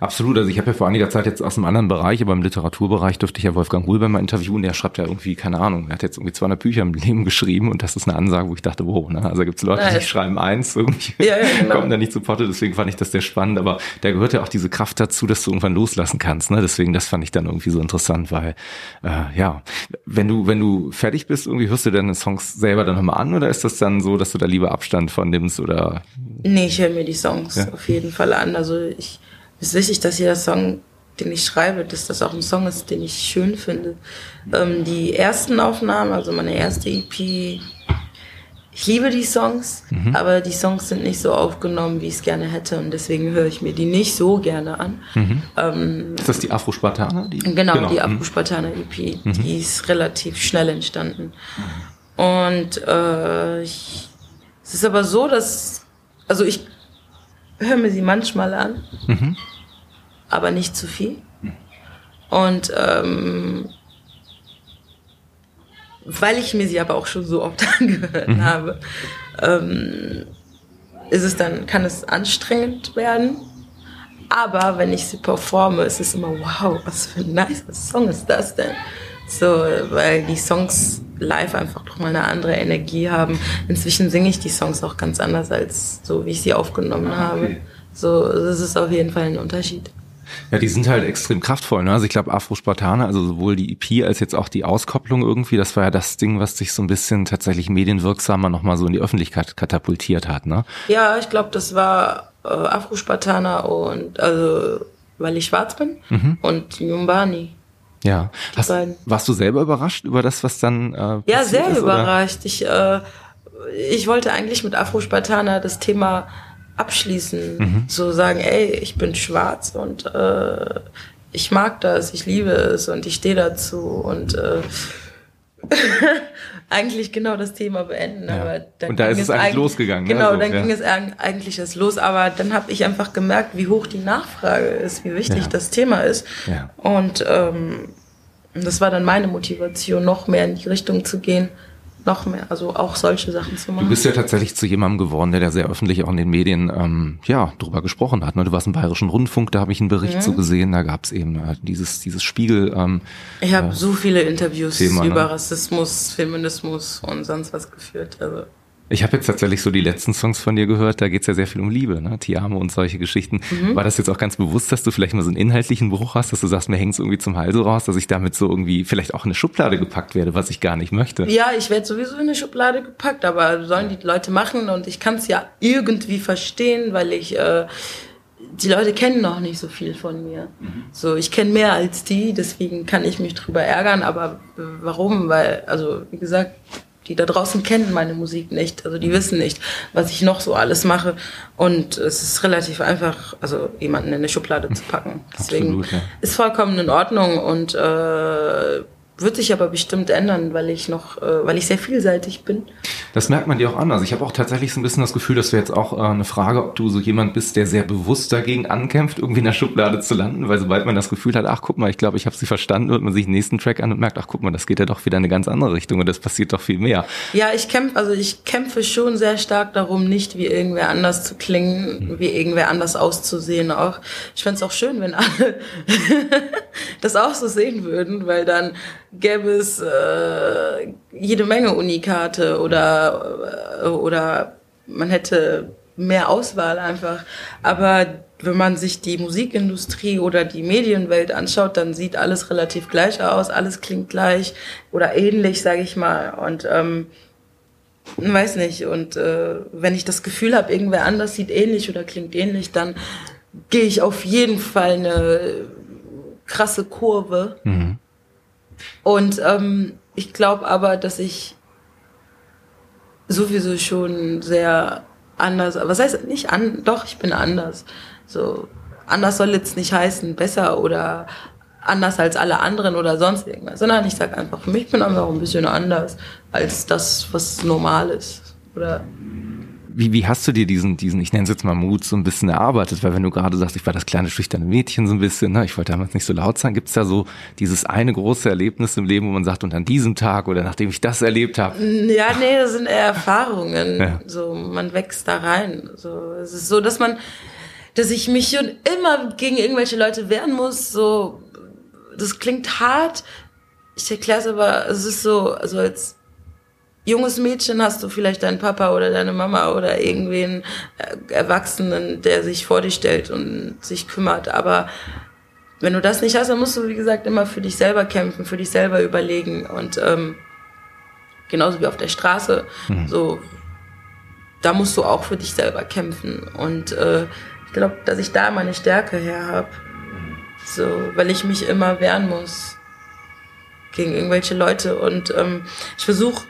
Absolut. Also ich habe ja vor einiger Zeit jetzt aus einem anderen Bereich, aber im Literaturbereich dürfte ich ja Wolfgang Hulber mal interviewen. Der schreibt ja irgendwie, keine Ahnung, er hat jetzt irgendwie 200 Bücher im Leben geschrieben und das ist eine Ansage, wo ich dachte, wow, ne? also gibt es Leute, die schreiben eins, irgendwie ja, ja, genau. kommen da nicht zu Potte. Deswegen fand ich das sehr spannend. Aber da gehört ja auch diese Kraft dazu, dass du irgendwann loslassen kannst. Ne? Deswegen, das fand ich dann irgendwie so interessant, weil äh, ja, wenn du wenn du fertig bist, irgendwie hörst du deine Songs selber dann nochmal an oder ist das dann so, dass du da lieber Abstand von nimmst oder? Nee, ich höre mir die Songs ja. auf jeden Fall an. Also ich ist wichtig, dass jeder Song, den ich schreibe, dass das auch ein Song ist, den ich schön finde. Ähm, die ersten Aufnahmen, also meine erste EP, ich liebe die Songs, mhm. aber die Songs sind nicht so aufgenommen, wie ich es gerne hätte und deswegen höre ich mir die nicht so gerne an. Mhm. Ähm, ist das die Afro-Spartaner? Genau, genau, die mhm. Afro-Spartaner EP. Mhm. Die ist relativ schnell entstanden. Und äh, ich, es ist aber so, dass, also ich höre mir sie manchmal an, mhm. aber nicht zu viel. Und ähm, weil ich mir sie aber auch schon so oft angehört mhm. habe, ähm, ist es dann, kann es anstrengend werden. Aber wenn ich sie performe, ist es immer, wow, was für ein nicer Song ist das denn? So, weil die Songs live einfach doch mal eine andere Energie haben. Inzwischen singe ich die Songs auch ganz anders als so, wie ich sie aufgenommen ah, okay. habe. So, das ist auf jeden Fall ein Unterschied. Ja, die sind halt extrem kraftvoll. Ne? Also ich glaube, Afro-Spartaner, also sowohl die EP als jetzt auch die Auskopplung irgendwie, das war ja das Ding, was sich so ein bisschen tatsächlich medienwirksamer nochmal so in die Öffentlichkeit katapultiert hat. Ne? Ja, ich glaube, das war äh, Afro-Spartaner und also weil ich schwarz bin mhm. und Nyumbani. Ja. Hast, warst du selber überrascht über das, was dann äh, Ja, sehr ist, überrascht. Ich, äh, ich wollte eigentlich mit Afro-Spartaner das Thema abschließen. Mhm. So sagen, ey, ich bin schwarz und äh, ich mag das, ich liebe es und ich stehe dazu und äh, eigentlich genau das Thema beenden. Ja. Aber dann und da ist es eigentlich losgegangen. Ne? Genau, ne? dann ja. ging es eigentlich erst los. Aber dann habe ich einfach gemerkt, wie hoch die Nachfrage ist, wie wichtig ja. das Thema ist. Und ähm, das war dann meine Motivation, noch mehr in die Richtung zu gehen, noch mehr, also auch solche Sachen zu machen. Du bist ja tatsächlich zu jemandem geworden, der da sehr öffentlich auch in den Medien ähm, ja drüber gesprochen hat. Ne? Du warst im Bayerischen Rundfunk, da habe ich einen Bericht mhm. zu gesehen, da gab es eben äh, dieses dieses Spiegel. Ähm, ich habe äh, so viele Interviews Thema, über ne? Rassismus, Feminismus und sonst was geführt. Also ich habe jetzt tatsächlich so die letzten Songs von dir gehört, da geht's ja sehr viel um Liebe, ne? Tiamo und solche Geschichten. Mhm. War das jetzt auch ganz bewusst, dass du vielleicht mal so einen inhaltlichen Bruch hast, dass du sagst, mir hängt's irgendwie zum Halse raus, dass ich damit so irgendwie vielleicht auch in eine Schublade gepackt werde, was ich gar nicht möchte? Ja, ich werde sowieso in eine Schublade gepackt, aber sollen die Leute machen und ich kann's ja irgendwie verstehen, weil ich äh, die Leute kennen noch nicht so viel von mir. Mhm. So, ich kenne mehr als die, deswegen kann ich mich drüber ärgern, aber warum? Weil, also, wie gesagt, die da draußen kennen meine Musik nicht. Also die wissen nicht, was ich noch so alles mache. Und es ist relativ einfach, also jemanden in eine Schublade zu packen. Deswegen Absolut, ja. ist vollkommen in Ordnung und äh, wird sich aber bestimmt ändern, weil ich noch, äh, weil ich sehr vielseitig bin. Das merkt man dir auch an. Also ich habe auch tatsächlich so ein bisschen das Gefühl, dass du jetzt auch äh, eine Frage, ob du so jemand bist, der sehr bewusst dagegen ankämpft, irgendwie in der Schublade zu landen, weil sobald man das Gefühl hat, ach guck mal, ich glaube, ich habe sie verstanden, und man sich den nächsten Track an und merkt, ach guck mal, das geht ja doch wieder in eine ganz andere Richtung und das passiert doch viel mehr. Ja, ich kämpfe, also ich kämpfe schon sehr stark darum, nicht wie irgendwer anders zu klingen, mhm. wie irgendwer anders auszusehen auch. Ich fände es auch schön, wenn alle das auch so sehen würden, weil dann gäbe es äh, jede Menge Unikate oder, äh, oder man hätte mehr Auswahl einfach. Aber wenn man sich die Musikindustrie oder die Medienwelt anschaut, dann sieht alles relativ gleich aus, alles klingt gleich oder ähnlich, sage ich mal. Und ähm, weiß nicht. Und äh, wenn ich das Gefühl habe, irgendwer anders sieht ähnlich oder klingt ähnlich, dann gehe ich auf jeden Fall eine krasse Kurve. Mhm. Und ähm, ich glaube aber, dass ich sowieso schon sehr anders, was heißt nicht an, doch, ich bin anders. So, anders soll jetzt nicht heißen, besser oder anders als alle anderen oder sonst irgendwas, sondern ich sage einfach, für mich bin einfach ein bisschen anders als das, was normal ist. Oder wie, wie hast du dir diesen, diesen, ich nenne es jetzt mal Mut, so ein bisschen erarbeitet? Weil wenn du gerade sagst, ich war das kleine schüchterne Mädchen so ein bisschen, ne, ich wollte damals nicht so laut sein, gibt es da so dieses eine große Erlebnis im Leben, wo man sagt, und an diesem Tag oder nachdem ich das erlebt habe? Ja, nee, das sind eher Erfahrungen. Ja. So, man wächst da rein. So, es ist so, dass man, dass ich mich schon immer gegen irgendwelche Leute wehren muss. So, das klingt hart. Ich erkläre es aber, es ist so, also als junges Mädchen hast du vielleicht deinen Papa oder deine Mama oder irgendwen äh, Erwachsenen, der sich vor dich stellt und sich kümmert. Aber wenn du das nicht hast, dann musst du, wie gesagt, immer für dich selber kämpfen, für dich selber überlegen. Und ähm, genauso wie auf der Straße, mhm. so da musst du auch für dich selber kämpfen. Und äh, ich glaube, dass ich da meine Stärke her habe. So, weil ich mich immer wehren muss gegen irgendwelche Leute. Und ähm, ich versuche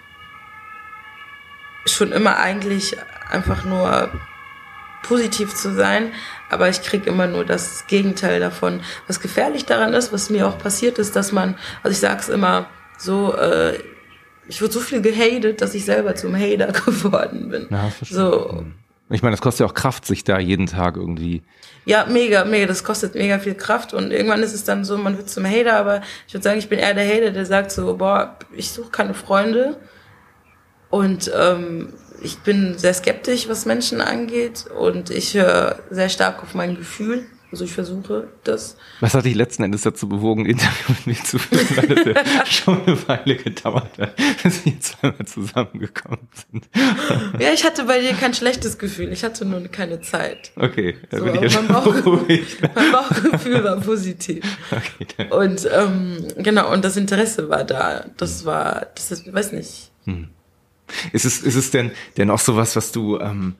schon immer eigentlich einfach nur positiv zu sein, aber ich krieg immer nur das Gegenteil davon. Was gefährlich daran ist, was mir auch passiert ist, dass man, also ich sag's immer so, äh, ich wurde so viel gehatet, dass ich selber zum Hater geworden bin. Ja, so. Hm. Ich meine, das kostet ja auch Kraft, sich da jeden Tag irgendwie. Ja, mega, mega. Das kostet mega viel Kraft und irgendwann ist es dann so, man wird zum Hater, aber ich würde sagen, ich bin eher der Hater, der sagt so, boah, ich suche keine Freunde und ähm, ich bin sehr skeptisch, was Menschen angeht und ich höre sehr stark auf mein Gefühl. Also ich versuche das. Was hat dich letzten Endes dazu bewogen, ein Interview mit mir zu führen, weil es ja schon eine Weile gedauert hat, dass wir zweimal zusammengekommen sind. Ja, ich hatte bei dir kein schlechtes Gefühl. Ich hatte nur keine Zeit. Okay, da so, bin ich ja mein, Bauch, mein Bauchgefühl war positiv. Okay, und ähm, genau, und das Interesse war da. Das war, das ist, weiß nicht. Hm. Ist es, ist es denn, denn auch sowas, was du, ähm,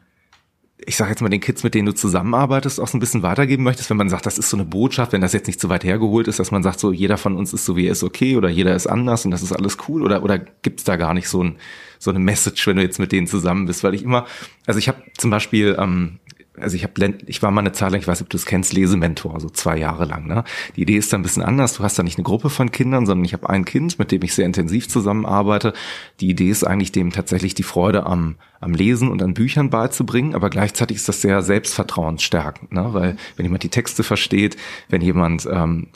ich sage jetzt mal den Kids, mit denen du zusammenarbeitest, auch so ein bisschen weitergeben möchtest, wenn man sagt, das ist so eine Botschaft, wenn das jetzt nicht zu weit hergeholt ist, dass man sagt, so jeder von uns ist so wie er ist okay oder jeder ist anders und das ist alles cool oder oder gibt's da gar nicht so ein so eine Message, wenn du jetzt mit denen zusammen bist, weil ich immer, also ich habe zum Beispiel ähm, also ich habe ich war mal eine Zeit lang, ich weiß nicht, ob du es kennst, Lesementor, so zwei Jahre lang. Ne? Die Idee ist da ein bisschen anders. Du hast da nicht eine Gruppe von Kindern, sondern ich habe ein Kind, mit dem ich sehr intensiv zusammenarbeite. Die Idee ist eigentlich, dem tatsächlich die Freude am, am Lesen und an Büchern beizubringen, aber gleichzeitig ist das sehr selbstvertrauensstärkend, ne? weil wenn jemand die Texte versteht, wenn jemand ähm,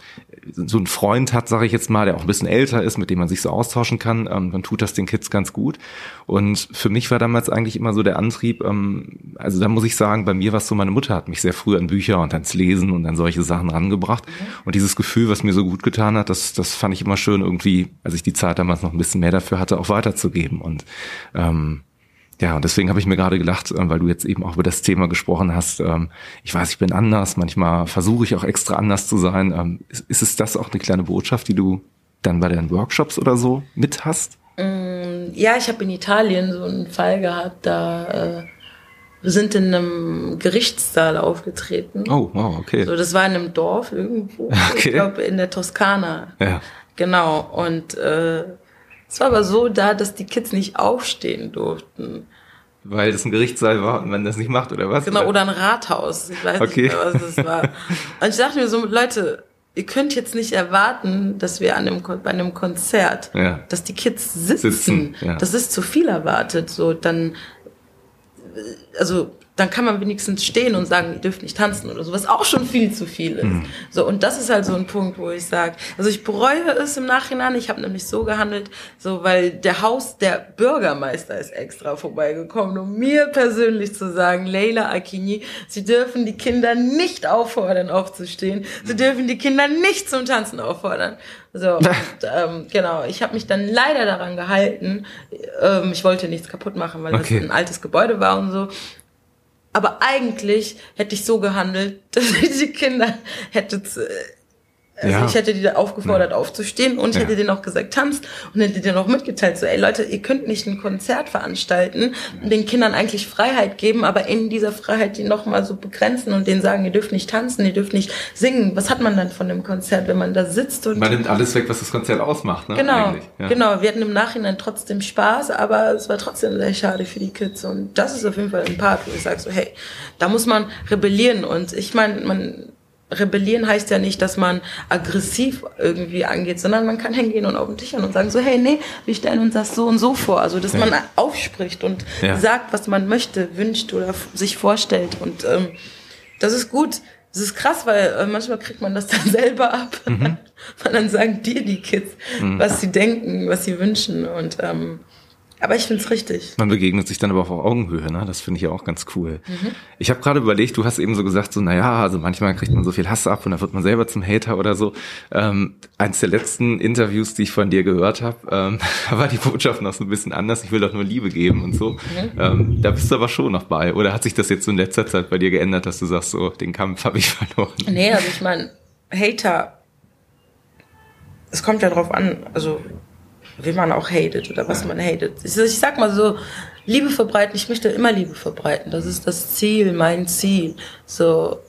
so einen Freund hat, sage ich jetzt mal, der auch ein bisschen älter ist, mit dem man sich so austauschen kann, ähm, dann tut das den Kids ganz gut. Und für mich war damals eigentlich immer so der Antrieb, ähm, also da muss ich sagen, bei mir war es so, meine Mutter hat mich sehr früh an Bücher und ans Lesen und an solche Sachen rangebracht. Mhm. Und dieses Gefühl, was mir so gut getan hat, das, das fand ich immer schön irgendwie, als ich die Zeit damals noch ein bisschen mehr dafür hatte, auch weiterzugeben. Und ähm, ja, und deswegen habe ich mir gerade gedacht, äh, weil du jetzt eben auch über das Thema gesprochen hast, ähm, ich weiß, ich bin anders, manchmal versuche ich auch extra anders zu sein. Ähm, ist, es das auch eine kleine Botschaft, die du dann bei deinen Workshops oder so mit hast? Mm, ja, ich habe in Italien so einen Fall gehabt, da äh, wir sind in einem Gerichtssaal aufgetreten. Oh, wow, okay. So, das war in einem Dorf irgendwo. Okay. Ich glaube in der Toskana. Ja. Genau. Und äh, es war aber so da, dass die Kids nicht aufstehen durften. Weil das ein Gerichtssaal war und man das nicht macht, oder was? Genau, oder ein Rathaus. Ich weiß okay. nicht mehr, was das war. Und ich dachte mir so, Leute, ihr könnt jetzt nicht erwarten, dass wir an einem, bei einem Konzert, ja. dass die Kids sitzen. sitzen ja. Das ist zu viel erwartet. So, dann, also dann kann man wenigstens stehen und sagen, ihr dürft nicht tanzen oder so, was auch schon viel zu viel ist. Mhm. So und das ist halt so ein Punkt, wo ich sage, also ich bereue es im Nachhinein. Ich habe nämlich so gehandelt, so weil der Haus, der Bürgermeister ist extra vorbeigekommen, um mir persönlich zu sagen, Leila Akini, Sie dürfen die Kinder nicht auffordern, aufzustehen. Sie dürfen die Kinder nicht zum Tanzen auffordern. So, und, ähm, genau. Ich habe mich dann leider daran gehalten. Ähm, ich wollte nichts kaputt machen, weil okay. das ein altes Gebäude war und so. Aber eigentlich hätte ich so gehandelt, dass ich die Kinder hätte also ja. ich hätte die da aufgefordert ja. aufzustehen und ja. hätte denen auch gesagt, tanzt und hätte denen auch mitgeteilt, so ey Leute, ihr könnt nicht ein Konzert veranstalten und den Kindern eigentlich Freiheit geben, aber in dieser Freiheit die nochmal so begrenzen und denen sagen, ihr dürft nicht tanzen, ihr dürft nicht singen. Was hat man dann von dem Konzert, wenn man da sitzt und... Man nimmt alles weg, was das Konzert ausmacht, ne? Genau, genau. Wir hatten im Nachhinein trotzdem Spaß, aber es war trotzdem sehr schade für die Kids und das ist auf jeden Fall ein Part, wo ich sage so, hey, da muss man rebellieren und ich meine, man rebellieren heißt ja nicht, dass man aggressiv irgendwie angeht, sondern man kann hingehen und auf den Tisch und sagen so, hey, nee, wir stellen uns das so und so vor. Also, dass ja. man aufspricht und ja. sagt, was man möchte, wünscht oder sich vorstellt. Und ähm, das ist gut. Das ist krass, weil äh, manchmal kriegt man das dann selber ab. Mhm. Weil dann sagen dir die Kids, mhm. was sie denken, was sie wünschen. Und ähm, aber ich finde es richtig. Man begegnet sich dann aber auf Augenhöhe, ne? Das finde ich ja auch ganz cool. Mhm. Ich habe gerade überlegt, du hast eben so gesagt, so, naja, also manchmal kriegt man so viel Hass ab und dann wird man selber zum Hater oder so. Ähm, eins der letzten Interviews, die ich von dir gehört habe, ähm, war die Botschaft noch so ein bisschen anders. Ich will doch nur Liebe geben und so. Mhm. Ähm, da bist du aber schon noch bei. Oder hat sich das jetzt so in letzter Zeit bei dir geändert, dass du sagst, so, den Kampf habe ich verloren? Nee, also ich meine, Hater, es kommt ja drauf an, also wie man auch hatet oder was man hatet. Ich, ich sag mal so, Liebe verbreiten, ich möchte immer Liebe verbreiten. Das ist das Ziel, mein Ziel. So.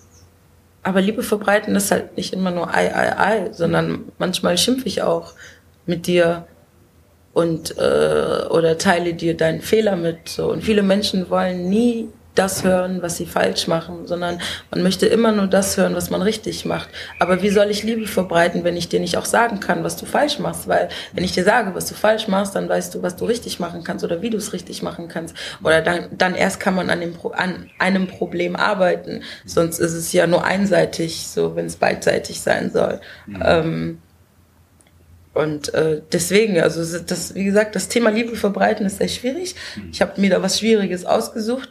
Aber Liebe verbreiten ist halt nicht immer nur ei, ei, ei, sondern manchmal schimpfe ich auch mit dir und äh, oder teile dir deinen Fehler mit. So. Und viele Menschen wollen nie das hören, was sie falsch machen, sondern man möchte immer nur das hören, was man richtig macht. Aber wie soll ich Liebe verbreiten, wenn ich dir nicht auch sagen kann, was du falsch machst? Weil wenn ich dir sage, was du falsch machst, dann weißt du, was du richtig machen kannst oder wie du es richtig machen kannst. Oder dann, dann erst kann man an, dem an einem Problem arbeiten. Sonst ist es ja nur einseitig, so wenn es beidseitig sein soll. Mhm. Ähm, und äh, deswegen, also das, wie gesagt, das Thema Liebe verbreiten ist sehr schwierig. Mhm. Ich habe mir da was Schwieriges ausgesucht.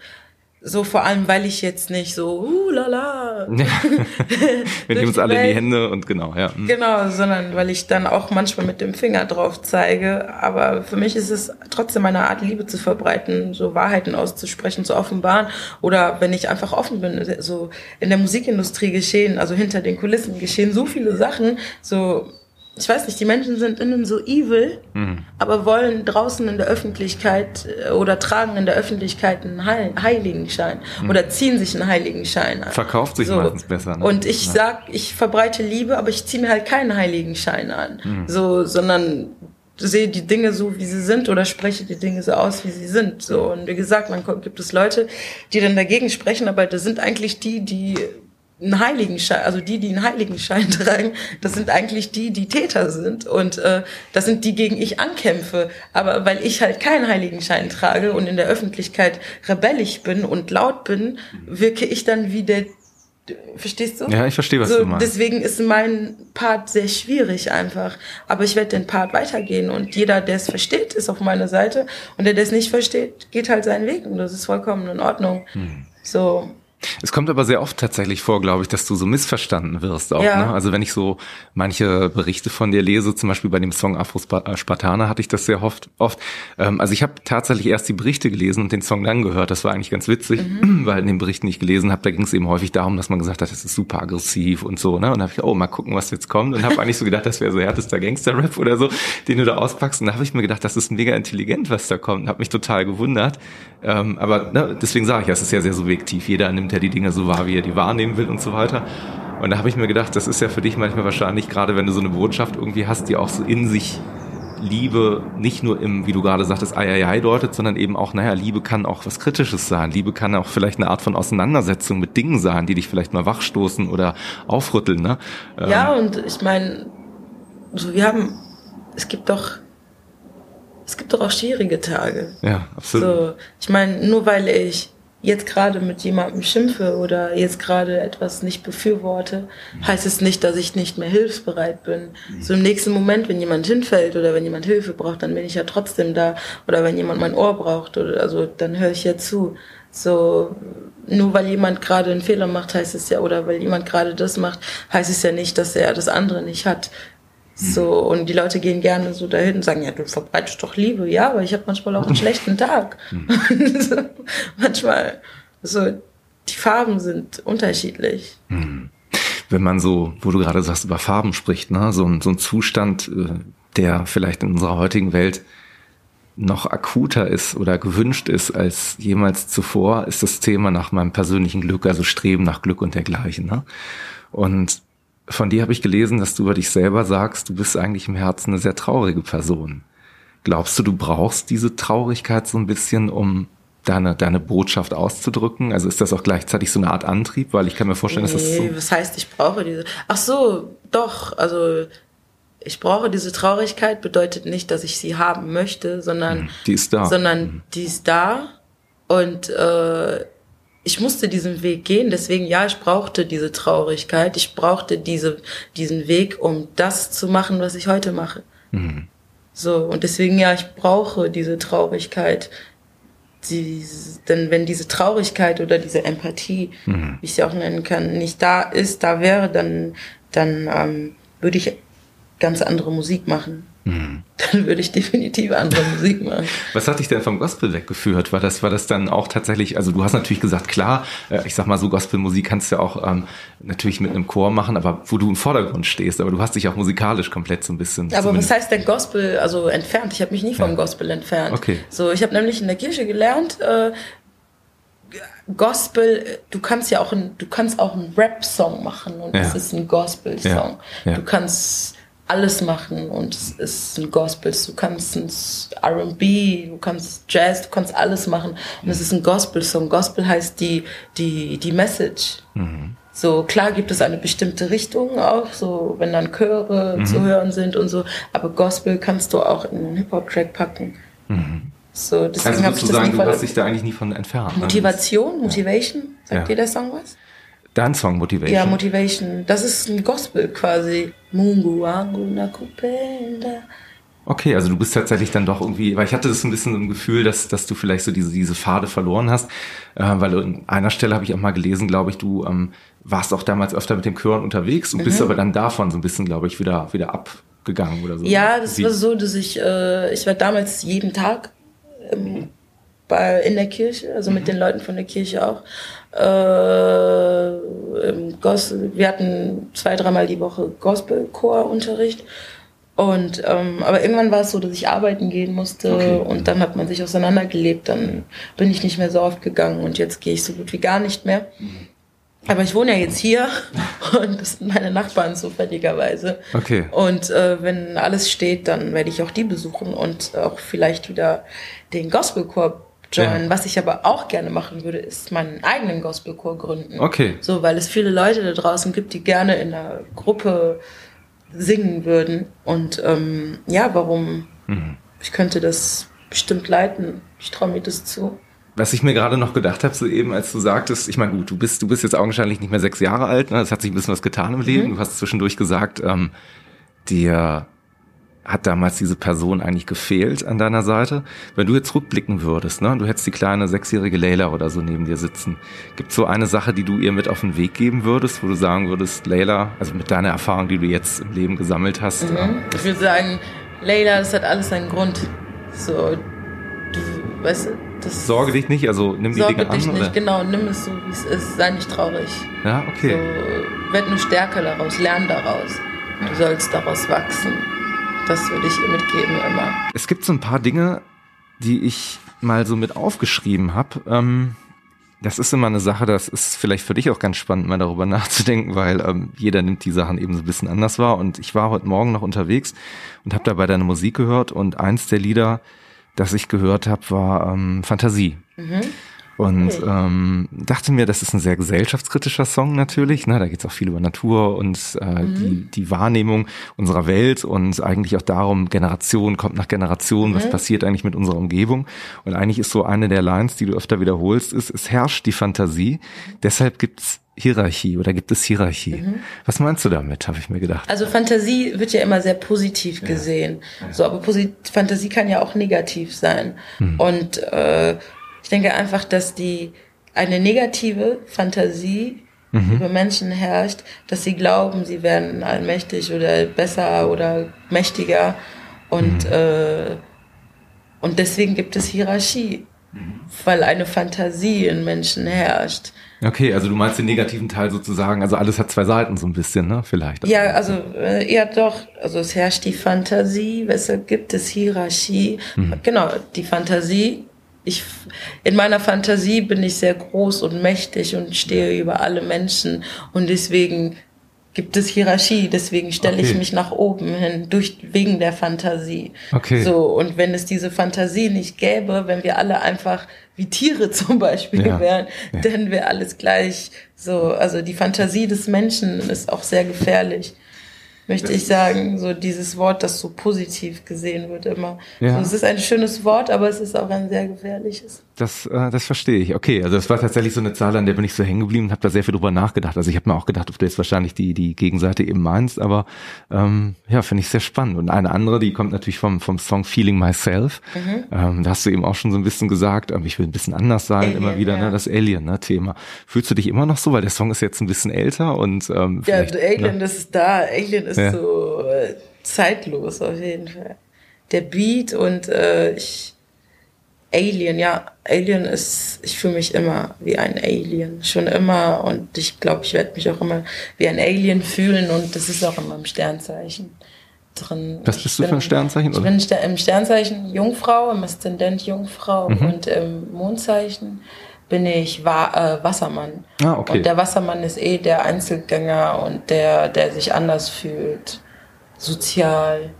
So vor allem, weil ich jetzt nicht so, uh, lala. Wir nehmen uns alle in die Hände und genau, ja. Mhm. Genau, sondern weil ich dann auch manchmal mit dem Finger drauf zeige. Aber für mich ist es trotzdem eine Art, Liebe zu verbreiten, so Wahrheiten auszusprechen, zu offenbaren. Oder wenn ich einfach offen bin, so in der Musikindustrie geschehen, also hinter den Kulissen geschehen so viele Sachen, so ich weiß nicht, die Menschen sind innen so evil, mhm. aber wollen draußen in der Öffentlichkeit äh, oder tragen in der Öffentlichkeit einen Heiligenschein mhm. oder ziehen sich einen Heiligenschein an. Verkauft sich so. meistens besser. Ne? Und ich ja. sag, ich verbreite Liebe, aber ich ziehe mir halt keinen Heiligenschein an, mhm. so, sondern sehe die Dinge so, wie sie sind oder spreche die Dinge so aus, wie sie sind. So und wie gesagt, man gibt es Leute, die dann dagegen sprechen, aber das sind eigentlich die, die einen Heiligenschein, also die, die einen Heiligenschein tragen, das sind eigentlich die, die Täter sind und äh, das sind die, gegen ich ankämpfe. Aber weil ich halt keinen Heiligenschein trage und in der Öffentlichkeit rebellisch bin und laut bin, wirke ich dann wie der Verstehst du? Ja, ich verstehe, was so, du meinst. Deswegen ist mein Part sehr schwierig einfach. Aber ich werde den Part weitergehen und jeder, der es versteht, ist auf meiner Seite und der, der es nicht versteht, geht halt seinen Weg und das ist vollkommen in Ordnung. Hm. So, es kommt aber sehr oft tatsächlich vor, glaube ich, dass du so missverstanden wirst auch. Ja. Ne? Also wenn ich so manche Berichte von dir lese, zum Beispiel bei dem Song Afro Spartaner hatte ich das sehr oft. oft. Ähm, also ich habe tatsächlich erst die Berichte gelesen und den Song dann gehört. Das war eigentlich ganz witzig, mhm. weil in den Berichten, die ich gelesen habe, da ging es eben häufig darum, dass man gesagt hat, das ist super aggressiv und so. Ne? Und da habe ich, oh, mal gucken, was jetzt kommt. Und habe eigentlich so gedacht, das wäre so härtester Gangster-Rap oder so, den du da auspackst. Und da habe ich mir gedacht, das ist mega intelligent, was da kommt. Und habe mich total gewundert. Ähm, aber ne, deswegen sage ich, es ist ja sehr subjektiv. Jeder nimmt ja die Dinge so wahr, wie er die wahrnehmen will und so weiter. Und da habe ich mir gedacht, das ist ja für dich manchmal wahrscheinlich, gerade wenn du so eine Botschaft irgendwie hast, die auch so in sich Liebe nicht nur im, wie du gerade sagtest, ei, ei, ei deutet, sondern eben auch, naja, Liebe kann auch was Kritisches sein. Liebe kann auch vielleicht eine Art von Auseinandersetzung mit Dingen sein, die dich vielleicht mal wachstoßen oder aufrütteln. Ne? Ja, ähm, und ich meine, so wir haben, es gibt doch es gibt doch auch schwierige Tage. Ja, absolut. So, ich meine, nur weil ich jetzt gerade mit jemandem schimpfe oder jetzt gerade etwas nicht befürworte, heißt es nicht, dass ich nicht mehr hilfsbereit bin. So im nächsten Moment, wenn jemand hinfällt oder wenn jemand Hilfe braucht, dann bin ich ja trotzdem da. Oder wenn jemand mein Ohr braucht, oder also dann höre ich ja zu. So nur weil jemand gerade einen Fehler macht, heißt es ja, oder weil jemand gerade das macht, heißt es ja nicht, dass er das andere nicht hat. So, und die Leute gehen gerne so dahin und sagen, ja, du verbreitest doch Liebe. Ja, aber ich habe manchmal auch einen schlechten Tag. Mhm. so, manchmal, so, die Farben sind unterschiedlich. Mhm. Wenn man so, wo du gerade sagst, über Farben spricht, ne, so ein, so ein Zustand, äh, der vielleicht in unserer heutigen Welt noch akuter ist oder gewünscht ist als jemals zuvor, ist das Thema nach meinem persönlichen Glück, also Streben nach Glück und dergleichen. Ne? Und von dir habe ich gelesen, dass du über dich selber sagst, du bist eigentlich im Herzen eine sehr traurige Person. Glaubst du, du brauchst diese Traurigkeit so ein bisschen, um deine, deine Botschaft auszudrücken? Also ist das auch gleichzeitig so eine Art Antrieb? Weil ich kann mir vorstellen, nee, dass das so... was heißt, ich brauche diese... Ach so, doch, also ich brauche diese Traurigkeit bedeutet nicht, dass ich sie haben möchte, sondern... Hm, die ist da. Sondern hm. die ist da und äh, ich musste diesen Weg gehen, deswegen ja, ich brauchte diese Traurigkeit, ich brauchte diese, diesen Weg, um das zu machen, was ich heute mache. Mhm. So, und deswegen ja, ich brauche diese Traurigkeit. Die, denn wenn diese Traurigkeit oder diese Empathie, mhm. wie ich sie auch nennen kann, nicht da ist, da wäre, dann, dann ähm, würde ich ganz andere Musik machen. Mhm. Dann würde ich definitiv andere Musik machen. Was hat dich denn vom Gospel weggeführt? War das, war das dann auch tatsächlich, also du hast natürlich gesagt, klar, äh, ich sag mal so, Gospelmusik kannst du ja auch ähm, natürlich mit einem Chor machen, aber wo du im Vordergrund stehst, aber du hast dich auch musikalisch komplett so ein bisschen. Aber zumindest. was heißt denn Gospel, also entfernt? Ich habe mich nie vom ja. Gospel entfernt. Okay. So, ich habe nämlich in der Kirche gelernt, äh, Gospel, du kannst ja auch ein, du kannst auch einen Rap-Song machen und ja. das ist ein Gospel-Song. Ja. Ja. Du kannst alles machen und es ist ein Gospel. Du kannst ein R&B, du kannst Jazz, du kannst alles machen und es ist ein Gospel-Song. Gospel heißt die, die, die Message. Mhm. So, klar gibt es eine bestimmte Richtung auch, so, wenn dann Chöre mhm. zu hören sind und so, aber Gospel kannst du auch in einen Hip-Hop-Track packen. Mhm. So, deswegen also sozusagen, du hast dich da eigentlich nie von entfernt. Ne? Motivation, Motivation, sagt ja. dir der Song was? Dein Song Motivation? Ja, Motivation. Das ist ein Gospel quasi. Mungu wangu nakupenda. Okay, also du bist tatsächlich dann doch irgendwie, weil ich hatte das ein bisschen so ein Gefühl, dass, dass du vielleicht so diese, diese Pfade verloren hast, äh, weil an einer Stelle habe ich auch mal gelesen, glaube ich, du ähm, warst auch damals öfter mit dem Chören unterwegs und mhm. bist aber dann davon so ein bisschen, glaube ich, wieder, wieder abgegangen oder so. Ja, das Wie? war so, dass ich, äh, ich war damals jeden Tag ähm, bei, in der Kirche, also mit mhm. den Leuten von der Kirche auch. Äh, im Gospel, wir hatten zwei, dreimal die Woche Gospelchor-Unterricht. Und ähm, aber irgendwann war es so, dass ich arbeiten gehen musste okay. und dann hat man sich auseinandergelebt. Dann bin ich nicht mehr so oft gegangen und jetzt gehe ich so gut wie gar nicht mehr. Mhm. Aber ich wohne ja jetzt hier und das sind meine Nachbarn zufälligerweise. Okay. Und äh, wenn alles steht, dann werde ich auch die besuchen und auch vielleicht wieder den Gospelchor joinen. Ja. Was ich aber auch gerne machen würde, ist meinen eigenen Gospelchor gründen. Okay. So, weil es viele Leute da draußen gibt, die gerne in einer Gruppe singen würden. Und ähm, ja, warum? Mhm. Ich könnte das bestimmt leiten. Ich traue mir das zu. Was ich mir gerade noch gedacht habe, so eben, als du sagtest, ich meine, gut, du bist, du bist jetzt augenscheinlich nicht mehr sechs Jahre alt, ne? Es hat sich ein bisschen was getan im Leben. Mhm. Du hast zwischendurch gesagt, ähm, dir hat damals diese Person eigentlich gefehlt an deiner Seite? Wenn du jetzt rückblicken würdest, ne, du hättest die kleine sechsjährige Leila oder so neben dir sitzen. Gibt es so eine Sache, die du ihr mit auf den Weg geben würdest, wo du sagen würdest, Leila, also mit deiner Erfahrung, die du jetzt im Leben gesammelt hast? Mhm. Ähm, ich würde sagen, Leila, das hat alles einen Grund. So, du, weißt du, das Sorge dich nicht, also nimm die Sorge Dinge dich an. Nicht, oder? genau, nimm es so, wie es ist, sei nicht traurig. Ja, okay. So, werd nur stärker daraus, lern daraus. Du sollst daraus wachsen. Das würde ich ihr mitgeben immer. Es gibt so ein paar Dinge, die ich mal so mit aufgeschrieben habe. Ähm, das ist immer eine Sache, das ist vielleicht für dich auch ganz spannend, mal darüber nachzudenken, weil ähm, jeder nimmt die Sachen eben so ein bisschen anders wahr. Und ich war heute Morgen noch unterwegs und habe dabei deine Musik gehört und eins der Lieder, das ich gehört habe, war ähm, Fantasie. Mhm. Und ähm, dachte mir, das ist ein sehr gesellschaftskritischer Song natürlich. Ne? Da geht es auch viel über Natur und äh, mhm. die, die Wahrnehmung unserer Welt und eigentlich auch darum, Generation kommt nach Generation, mhm. was passiert eigentlich mit unserer Umgebung. Und eigentlich ist so eine der Lines, die du öfter wiederholst, ist, es herrscht die Fantasie, deshalb gibt's Hierarchie oder gibt es Hierarchie? Mhm. Was meinst du damit, habe ich mir gedacht. Also Fantasie wird ja immer sehr positiv ja. gesehen. So, aber Posit Fantasie kann ja auch negativ sein. Mhm. Und äh, denke einfach, dass die eine negative Fantasie mhm. über Menschen herrscht, dass sie glauben, sie werden allmächtig oder besser oder mächtiger und mhm. äh, und deswegen gibt es Hierarchie, mhm. weil eine Fantasie in Menschen herrscht. Okay, also du meinst den negativen Teil sozusagen, also alles hat zwei Seiten so ein bisschen, ne? Vielleicht. Ja, also äh, ja doch, also es herrscht die Fantasie, weshalb gibt es Hierarchie. Mhm. Genau, die Fantasie ich, in meiner Fantasie bin ich sehr groß und mächtig und stehe über alle Menschen und deswegen gibt es Hierarchie, deswegen stelle okay. ich mich nach oben hin, durch, wegen der Fantasie. Okay. So, und wenn es diese Fantasie nicht gäbe, wenn wir alle einfach wie Tiere zum Beispiel ja. wären, ja. dann wäre alles gleich so. Also die Fantasie des Menschen ist auch sehr gefährlich möchte ich sagen, so dieses Wort, das so positiv gesehen wird immer. Ja. So, es ist ein schönes Wort, aber es ist auch ein sehr gefährliches. Das, äh, das verstehe ich. Okay, also das war tatsächlich so eine Zahl, an der bin ich so hängen geblieben und habe da sehr viel drüber nachgedacht. Also ich habe mir auch gedacht, ob du jetzt wahrscheinlich die, die Gegenseite eben meinst, aber ähm, ja, finde ich sehr spannend. Und eine andere, die kommt natürlich vom, vom Song Feeling Myself. Mhm. Ähm, da hast du eben auch schon so ein bisschen gesagt, ähm, ich will ein bisschen anders sein, Alien, immer wieder, ne, ja. ne, das Alien-Thema. Ne, Fühlst du dich immer noch so, weil der Song ist jetzt ein bisschen älter und ähm, Ja, Alien, ne? das ist da. Alien ist ja. so äh, zeitlos auf jeden Fall. Der Beat und äh, ich Alien, ja, Alien ist, ich fühle mich immer wie ein Alien, schon immer und ich glaube, ich werde mich auch immer wie ein Alien fühlen und das ist auch in meinem Sternzeichen drin. Was bist du für ein Sternzeichen? Ich oder? bin im Sternzeichen Jungfrau, im Aszendent Jungfrau mhm. und im Mondzeichen bin ich Wa äh, Wassermann. Ah, okay. Und der Wassermann ist eh der Einzelgänger und der, der sich anders fühlt. sozial.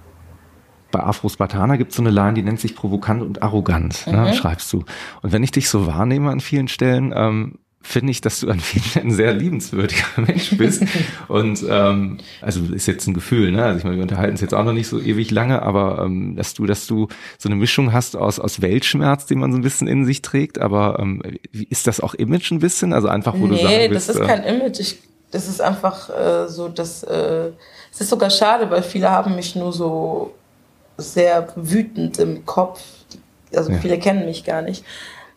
Bei Afro Spartaner gibt es so eine Line, die nennt sich provokant und arrogant, ne, Mhm. schreibst du. Und wenn ich dich so wahrnehme an vielen Stellen, ähm, finde ich, dass du an vielen Stellen ein sehr liebenswürdiger Mensch bist. Und ähm, also ist jetzt ein Gefühl, ne? Also ich meine, wir unterhalten uns jetzt auch noch nicht so ewig lange, aber ähm, dass du, dass du so eine Mischung hast aus aus Weltschmerz, den man so ein bisschen in sich trägt. Aber ähm, ist das auch Image ein bisschen? Also einfach, wo du sagen nee, willst, das ist äh, kein Image. Ich, das ist einfach äh, so, dass äh, es ist sogar schade, weil viele haben mich nur so sehr wütend im Kopf. Also Ja. viele kennen mich gar nicht.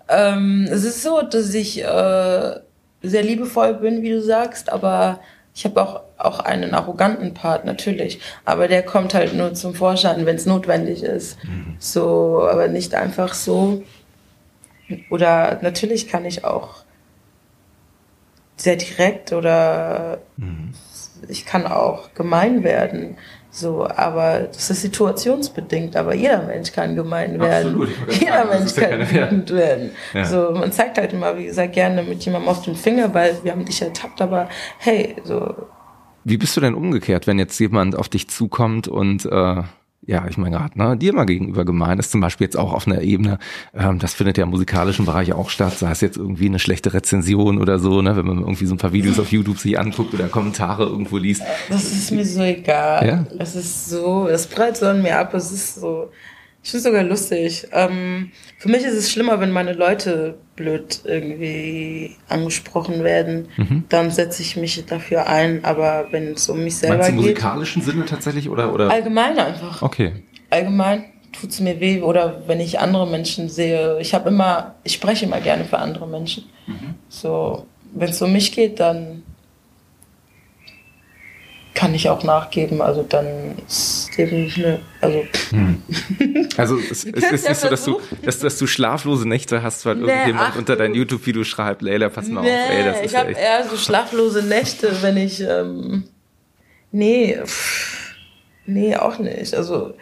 Ähm, es ist so, dass ich äh, sehr liebevoll bin, wie du sagst, aber ich habe auch, auch einen arroganten Part, natürlich. Aber der kommt halt nur zum Vorschein, wenn es notwendig ist. So, aber nicht einfach so. Oder natürlich kann ich auch sehr direkt oder ich kann auch gemein werden. So, aber das ist situationsbedingt, aber jeder Mensch kann gemein werden. Absolut, Jeder sagen, Mensch kann keine- ja. werden. Ja. So, man zeigt halt immer, wie gesagt, gerne mit jemandem auf den Finger, weil wir haben dich ertappt, aber hey, so, Wie bist du denn umgekehrt, wenn jetzt jemand auf dich zukommt und äh, ja, ich meine gerade, ne, dir mal gegenüber gemein ist, zum Beispiel jetzt auch auf einer Ebene, ähm, das findet ja im musikalischen Bereich auch statt, sei es jetzt irgendwie eine schlechte Rezension oder so, ne, wenn man irgendwie so ein paar Videos auf YouTube sich anguckt oder Kommentare irgendwo liest. das ist mir so egal. Ja? Es ist so, es prallt so an mir ab, es ist so, ich finde es sogar lustig. Ähm, für mich ist es schlimmer, wenn meine Leute blöd irgendwie angesprochen werden, Mhm. dann setze ich mich dafür ein, aber wenn es um mich selber Meinst du im geht, musikalischen Sinne tatsächlich oder oder? allgemein einfach. Okay. allgemein tut es mir weh oder wenn ich andere Menschen sehe. Ich habe immer, ich spreche immer gerne für andere Menschen. So, wenn es um mich geht, dann kann ich auch nachgeben. Also dann ist eben ne, also Also es, es ist ja nicht so, dass du, dass, dass du schlaflose Nächte hast, weil Nee, irgendjemand ach unter dein. YouTube-Video schreibt, Leila, pass mal nee, auf, ey, das ist ich ja habe echt. eher so schlaflose Nächte, wenn ich ähm, nee, pff, nee auch nicht. Also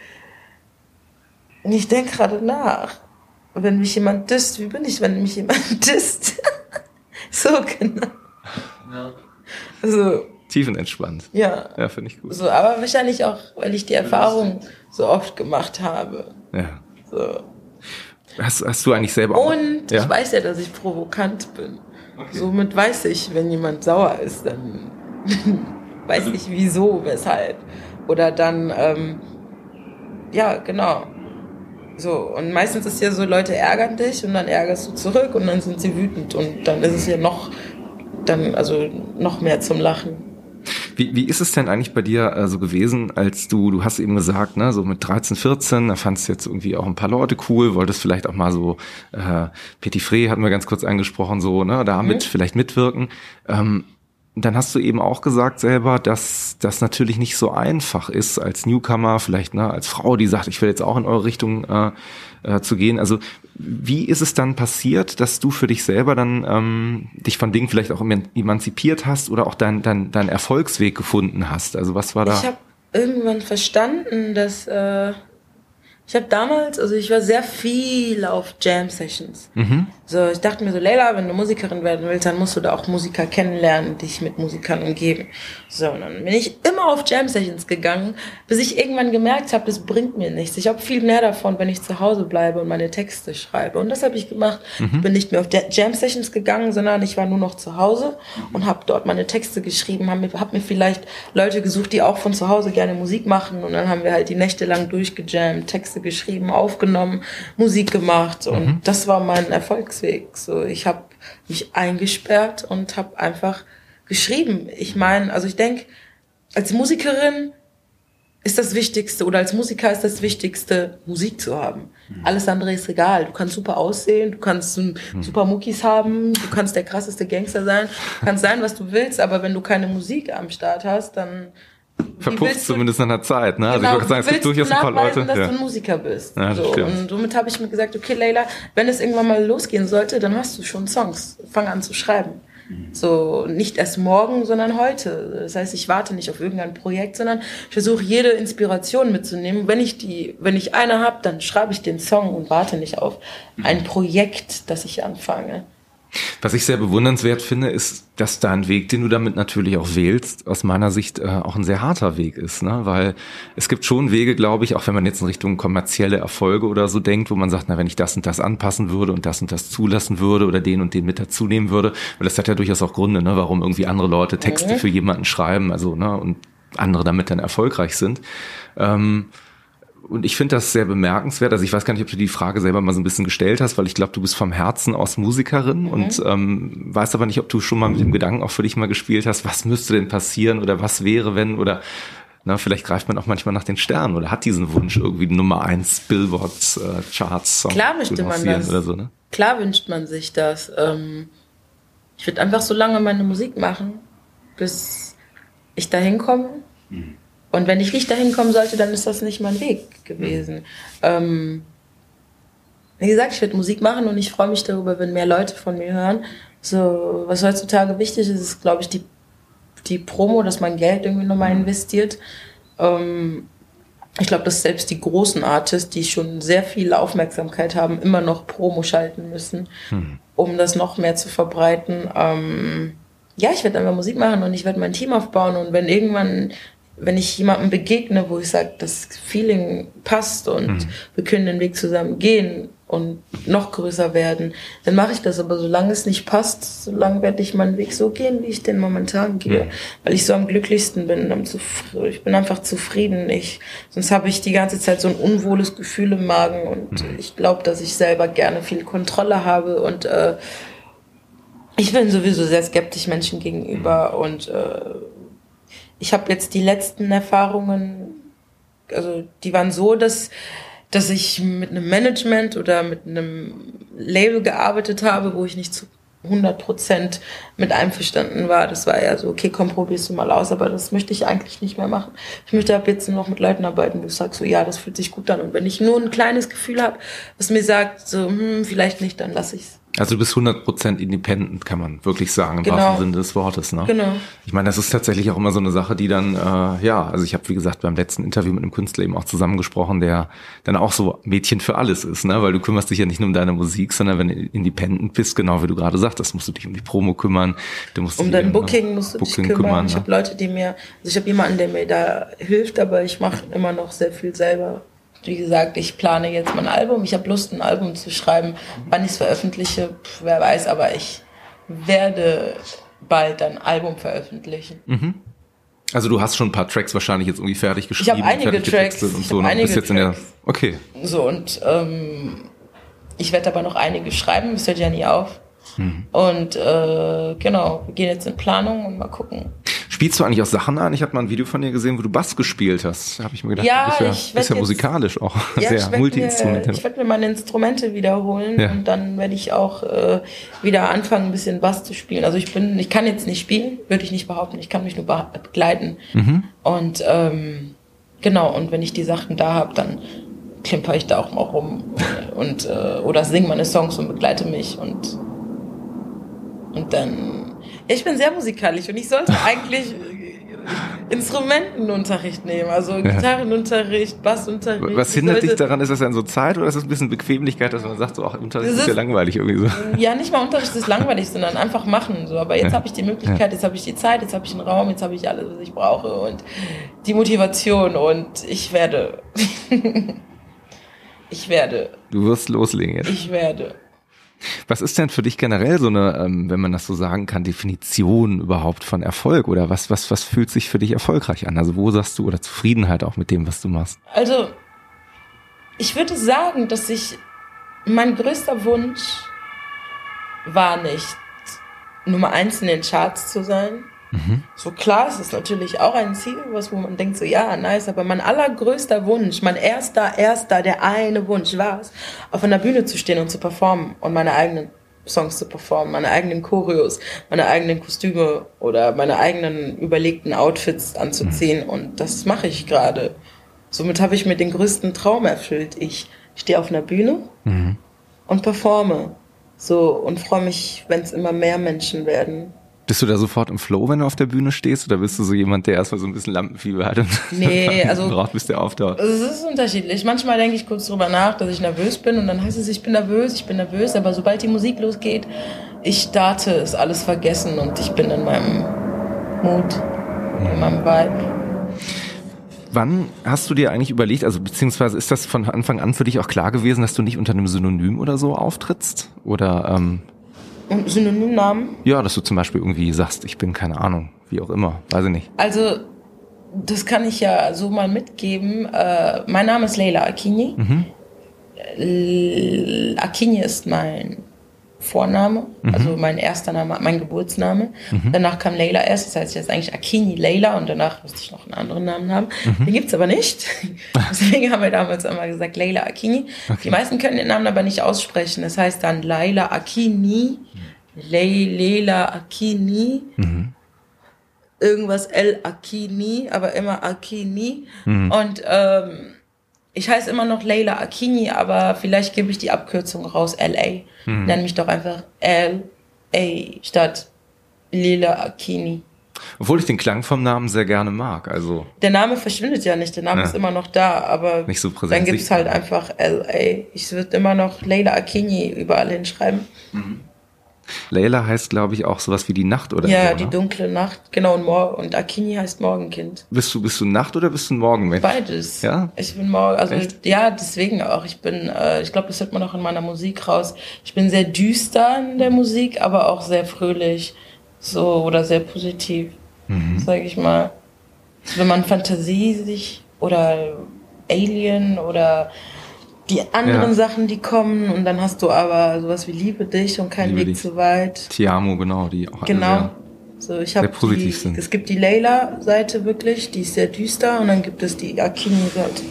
ich denke gerade nach. Wenn mich jemand disst, wie bin ich, wenn mich jemand disst? so genau. Also Tiefenentspannt. ja. Ja, finde ich gut. So, aber wahrscheinlich auch, weil ich die Erfahrung so oft gemacht habe. Ja. So. Hast, hast du eigentlich selber auch? Und ja? ich weiß ja, dass ich provokant bin. Somit weiß ich, wenn jemand sauer ist, dann weiß ich wieso, weshalb. Oder dann, ähm, ja, genau. So, und meistens ist ja so, Leute ärgern dich und dann ärgerst du zurück und dann sind sie wütend und dann ist es ja noch, dann, also noch mehr zum Lachen. Wie, wie ist es denn eigentlich bei dir äh, so gewesen, als du, du hast eben gesagt, ne, so mit 13, 14, da fandst du jetzt irgendwie auch ein paar Leute cool, wolltest vielleicht auch mal so, äh, Petit Fré hatten wir ganz kurz angesprochen, so, ne, damit vielleicht mitwirken. Ähm, dann hast du eben auch gesagt selber, dass das natürlich nicht so einfach ist als Newcomer, vielleicht ne, als Frau, die sagt, ich will jetzt auch in eure Richtung äh, äh, zu gehen. Also wie ist es dann passiert, dass du für dich selber dann ähm, dich von Dingen vielleicht auch eman- emanzipiert hast oder auch deinen dein, dein Erfolgsweg gefunden hast? Also was war da? Ich habe irgendwann verstanden, dass äh, ich habe damals, also ich war sehr viel auf Jam Sessions. Mhm. So, ich dachte mir so, Leila, wenn du Musikerin werden willst, dann musst du da auch Musiker kennenlernen, dich mit Musikern umgeben. So, und dann bin ich immer auf Jam Sessions gegangen, bis ich irgendwann gemerkt habe, das bringt mir nichts. Ich habe viel mehr davon, wenn ich zu Hause bleibe und meine Texte schreibe. Und das habe ich gemacht. Ich bin nicht mehr auf Ja- Jam Sessions gegangen, sondern ich war nur noch zu Hause und habe dort meine Texte geschrieben, habe mir, hab mir vielleicht Leute gesucht, die auch von zu Hause gerne Musik machen. Und dann haben wir halt die Nächte lang durchgejammt, Texte geschrieben, aufgenommen, Musik gemacht. Und das war mein Erfolgsweg. So, ich habe mich eingesperrt und habe einfach geschrieben. Ich meine, also ich denke, als Musikerin ist das Wichtigste oder als Musiker ist das Wichtigste, Musik zu haben. Alles andere ist egal. Du kannst super aussehen, du kannst ähm, super Muckis haben, du kannst der krasseste Gangster sein, du kannst sein, was du willst, aber wenn du keine Musik am Start hast, dann Verpufft zumindest nach einer Zeit, ne? Also ich Genau, wollte sagen, es gibt durchaus ein paar nachweisen, Leute. dass Ja. du ein Musiker bist. Ja, das so, stimmt. und somit habe ich mir gesagt, okay, Leila, wenn es irgendwann mal losgehen sollte, dann hast du schon Songs. Fang an zu schreiben. Mhm. So, nicht erst morgen, sondern heute. Das heißt, ich warte nicht auf irgendein Projekt, sondern ich versuche jede Inspiration mitzunehmen. Wenn ich die, wenn ich eine habe, dann schreibe ich den Song und warte nicht auf Mhm. ein Projekt, das ich anfange. Was ich sehr bewundernswert finde, ist, dass dein Weg, den du damit natürlich auch wählst, aus meiner Sicht äh, auch ein sehr harter Weg ist, ne? Weil es gibt schon Wege, glaube ich, auch wenn man jetzt in Richtung kommerzielle Erfolge oder so denkt, wo man sagt, na, wenn ich das und das anpassen würde und das und das zulassen würde oder den und den mit dazu nehmen würde, weil das hat ja durchaus auch Gründe, ne, warum irgendwie andere Leute Texte mhm. für jemanden schreiben, also ne, und andere damit dann erfolgreich sind. Ähm, und ich finde das sehr bemerkenswert. Also ich weiß gar nicht, ob du die Frage selber mal so ein bisschen gestellt hast, weil ich glaube, du bist vom Herzen aus Musikerin mhm. und ähm, weiß aber nicht, ob du schon mal mit dem Gedanken auch für dich mal gespielt hast, was müsste denn passieren oder was wäre, wenn oder na, vielleicht greift man auch manchmal nach den Sternen oder hat diesen Wunsch, irgendwie Nummer eins Billboard äh, Charts Song Klar möchte man das. Oder so, ne? Klar wünscht man sich das. Ähm, ich würde einfach so lange meine Musik machen, bis ich dahin komme. Mhm und wenn ich nicht dahin kommen sollte, dann ist das nicht mein Weg gewesen. Mhm. Ähm, wie gesagt, ich werde Musik machen und ich freue mich darüber, wenn mehr Leute von mir hören. So, was heutzutage wichtig ist, ist, glaube ich, die, die Promo, dass man Geld irgendwie nochmal mhm. investiert. Ähm, ich glaube, dass selbst die großen Artists, die schon sehr viel Aufmerksamkeit haben, immer noch Promo schalten müssen, mhm. um das noch mehr zu verbreiten. Ähm, ja, ich werde einfach Musik machen und ich werde mein Team aufbauen und wenn irgendwann wenn ich jemandem begegne, wo ich sage, das Feeling passt und mhm. wir können den Weg zusammen gehen und noch größer werden, dann mache ich das. Aber solange es nicht passt, solange werde ich meinen Weg so gehen, wie ich den momentan gehe, mhm. weil ich so am glücklichsten bin. Am ich bin einfach zufrieden. Ich, sonst habe ich die ganze Zeit so ein unwohles Gefühl im Magen und mhm. ich glaube, dass ich selber gerne viel Kontrolle habe und äh, ich bin sowieso sehr skeptisch Menschen gegenüber und äh, ich habe jetzt die letzten Erfahrungen, also die waren so, dass dass ich mit einem Management oder mit einem Label gearbeitet habe, wo ich nicht zu 100 Prozent mit einverstanden war. Das war ja so, okay, komm, probierst du mal aus, aber das möchte ich eigentlich nicht mehr machen. Ich möchte ab jetzt nur noch mit Leuten arbeiten, wo ich sage so, ja, das fühlt sich gut an. Und wenn ich nur ein kleines Gefühl habe, was mir sagt, so, hm, vielleicht nicht, dann lasse ich's. Also du bist 100% independent, kann man wirklich sagen, im genau. wahrsten Sinne des Wortes. Ne? Genau. Ich meine, das ist tatsächlich auch immer so eine Sache, die dann, äh, ja, also ich habe, wie gesagt, beim letzten Interview mit einem Künstler eben auch zusammengesprochen, der dann auch so Mädchen für alles ist, ne? weil du kümmerst dich ja nicht nur um deine Musik, sondern wenn du independent bist, genau wie du gerade sagtest, musst du dich um die Promo kümmern. Du musst um dein Booking musst du Booking dich kümmern. kümmern ich ne? habe Leute, die mir, also ich habe jemanden, der mir da hilft, aber ich mache immer noch sehr viel selber wie gesagt, ich plane jetzt mein Album. Ich habe Lust, ein Album zu schreiben. Wann ich es veröffentliche, pf, wer weiß, aber ich werde bald ein Album veröffentlichen. Mhm. Also du hast schon ein paar Tracks wahrscheinlich jetzt irgendwie fertig geschrieben. Ich habe einige Tracks und so. Ne? Einige jetzt Tracks. In der, okay. So und ähm, ich werde aber noch einige schreiben. Es hört ja nie auf. Mhm. Und äh, genau, wir gehen jetzt in Planung und mal gucken. Spielst du eigentlich auch Sachen an? Ich habe mal ein Video von dir gesehen, wo du Bass gespielt hast. Da habe ich mir gedacht, ja, du bist ja, bist ja musikalisch auch ja, sehr multi-instrumental. Ich werde mir meine Instrumente wiederholen ja. und dann werde ich auch äh, wieder anfangen, ein bisschen Bass zu spielen. Also ich bin, ich kann jetzt nicht spielen, würde ich nicht behaupten. Ich kann mich nur begleiten. Mhm. Und ähm, genau, und wenn ich die Sachen da habe, dann klimper ich da auch mal rum und äh, oder singe meine Songs und begleite mich und und dann ich bin sehr musikalisch und ich sollte eigentlich Instrumentenunterricht nehmen, also Gitarrenunterricht, Bassunterricht. Was hindert dich daran? Ist das dann so Zeit oder ist das ein bisschen Bequemlichkeit, dass man sagt, so, ach, Unterricht ist, ist, ja langweilig irgendwie so? Ja, nicht mal Unterricht ist langweilig, sondern einfach machen. So. Aber jetzt ja. habe ich die Möglichkeit, jetzt habe ich die Zeit, jetzt habe ich den Raum, jetzt habe ich alles, was ich brauche und die Motivation und ich werde. ich werde. Du wirst loslegen jetzt. Ich werde. Was ist denn für dich generell so eine, ähm, wenn man das so sagen kann, Definition überhaupt von Erfolg? Oder was, was, was fühlt sich für dich erfolgreich an? Also wo sagst du, oder Zufriedenheit auch mit dem, was du machst? Also, ich würde sagen, dass ich, mein größter Wunsch war nicht Nummer eins in den Charts zu sein, Mhm. So klar, es ist natürlich auch ein Ziel, was wo man denkt so, ja, nice, aber mein allergrößter Wunsch, mein erster, erster, der eine Wunsch war es, auf einer Bühne zu stehen und zu performen und meine eigenen Songs zu performen, meine eigenen Choreos, meine eigenen Kostüme oder meine eigenen überlegten Outfits anzuziehen mhm. und das mache ich gerade. Somit habe ich mir den größten Traum erfüllt. Ich stehe auf einer Bühne mhm. und performe so und freue mich, wenn es immer mehr Menschen werden bist du da sofort im Flow, wenn du auf der Bühne stehst? Oder bist du so jemand, der erstmal so ein bisschen Lampenfieber hat und nee, also, drauf, bis der auftaucht? Es ist unterschiedlich. Manchmal denke ich kurz drüber nach, dass ich nervös bin und dann heißt es, ich bin nervös, ich bin nervös. Aber sobald die Musik losgeht, ich starte, ist alles vergessen und ich bin in meinem Mut, in meinem Vibe. Wann hast du dir eigentlich überlegt, also beziehungsweise ist das von Anfang an für dich auch klar gewesen, dass du nicht unter einem Synonym oder so auftrittst? Oder ähm, Synonymnamen? ja, dass du zum Beispiel irgendwie sagst, ich bin keine Ahnung, wie auch immer, weiß ich nicht. Also, das kann ich ja so mal mitgeben. Äh, mein Name ist Leila Akini. L- Akini ist mein Vorname, also mein erster Name, mein Geburtsname. Danach kam Leila erst, das heißt jetzt eigentlich Akini Leila und danach musste ich noch einen anderen Namen haben. Den gibt's aber nicht. Deswegen haben wir damals immer gesagt Leila Akini. Die meisten können den Namen aber nicht aussprechen. Das heißt dann Leila Akini, Le Leila Akini irgendwas El Akini, aber immer Akini. Und ähm, ich heiße immer noch Leila Akini, aber vielleicht gebe ich die Abkürzung raus, LA. Nenn mich doch einfach LA statt Leila Akini. Obwohl ich den Klang vom Namen sehr gerne mag, also Der Name verschwindet ja nicht, der Name Ja. ist immer noch da, aber Nicht so präsent dann gibt es halt einfach LA. Ich würde immer noch Leila Akini überall hinschreiben. Layla heißt, glaube ich, auch sowas wie die Nacht oder Ja, so. die ne? dunkle Nacht, genau, und, Mor und Akini heißt Morgenkind. Bist du, bist du Nacht oder bist du ein Morgenmensch? Beides. Ja? Ich bin morgen, also Echt? ja, deswegen auch. Ich bin, äh, ich glaube, das hört man auch in meiner Musik raus. Ich bin sehr düster in der Musik, aber auch sehr fröhlich, so oder sehr positiv, Mhm. sage ich mal. Wenn man Fantasie sich oder Alien oder die anderen Ja. Sachen, die kommen und dann hast du aber sowas wie Liebe dich und kein Liebe Weg dich. zu weit. Tiamo, genau, die auch alle Genau. So, ich habe die, sind. es gibt die Layla-Seite wirklich, die ist sehr düster und dann gibt es die Akini-Seite.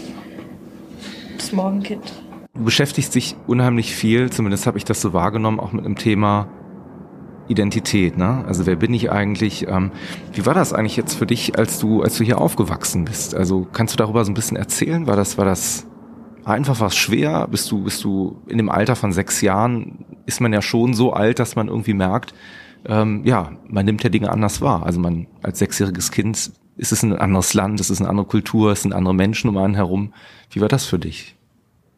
Das Morgenkind. Du beschäftigst dich unheimlich viel, zumindest habe ich das so wahrgenommen, auch mit dem Thema Identität, ne? Also wer bin ich eigentlich? Ähm, wie war das eigentlich jetzt für dich, als du, als du hier aufgewachsen bist? Also kannst du darüber so ein bisschen erzählen? War das, war das einfach was schwer? Bist du, bist du in dem Alter von sechs Jahren, ist man ja schon so alt, dass man irgendwie merkt, ähm, ja, man nimmt ja Dinge anders wahr. Also man als sechsjähriges Kind ist es ein anderes Land, es ist eine andere Kultur, es sind andere Menschen um einen herum. Wie war das für dich?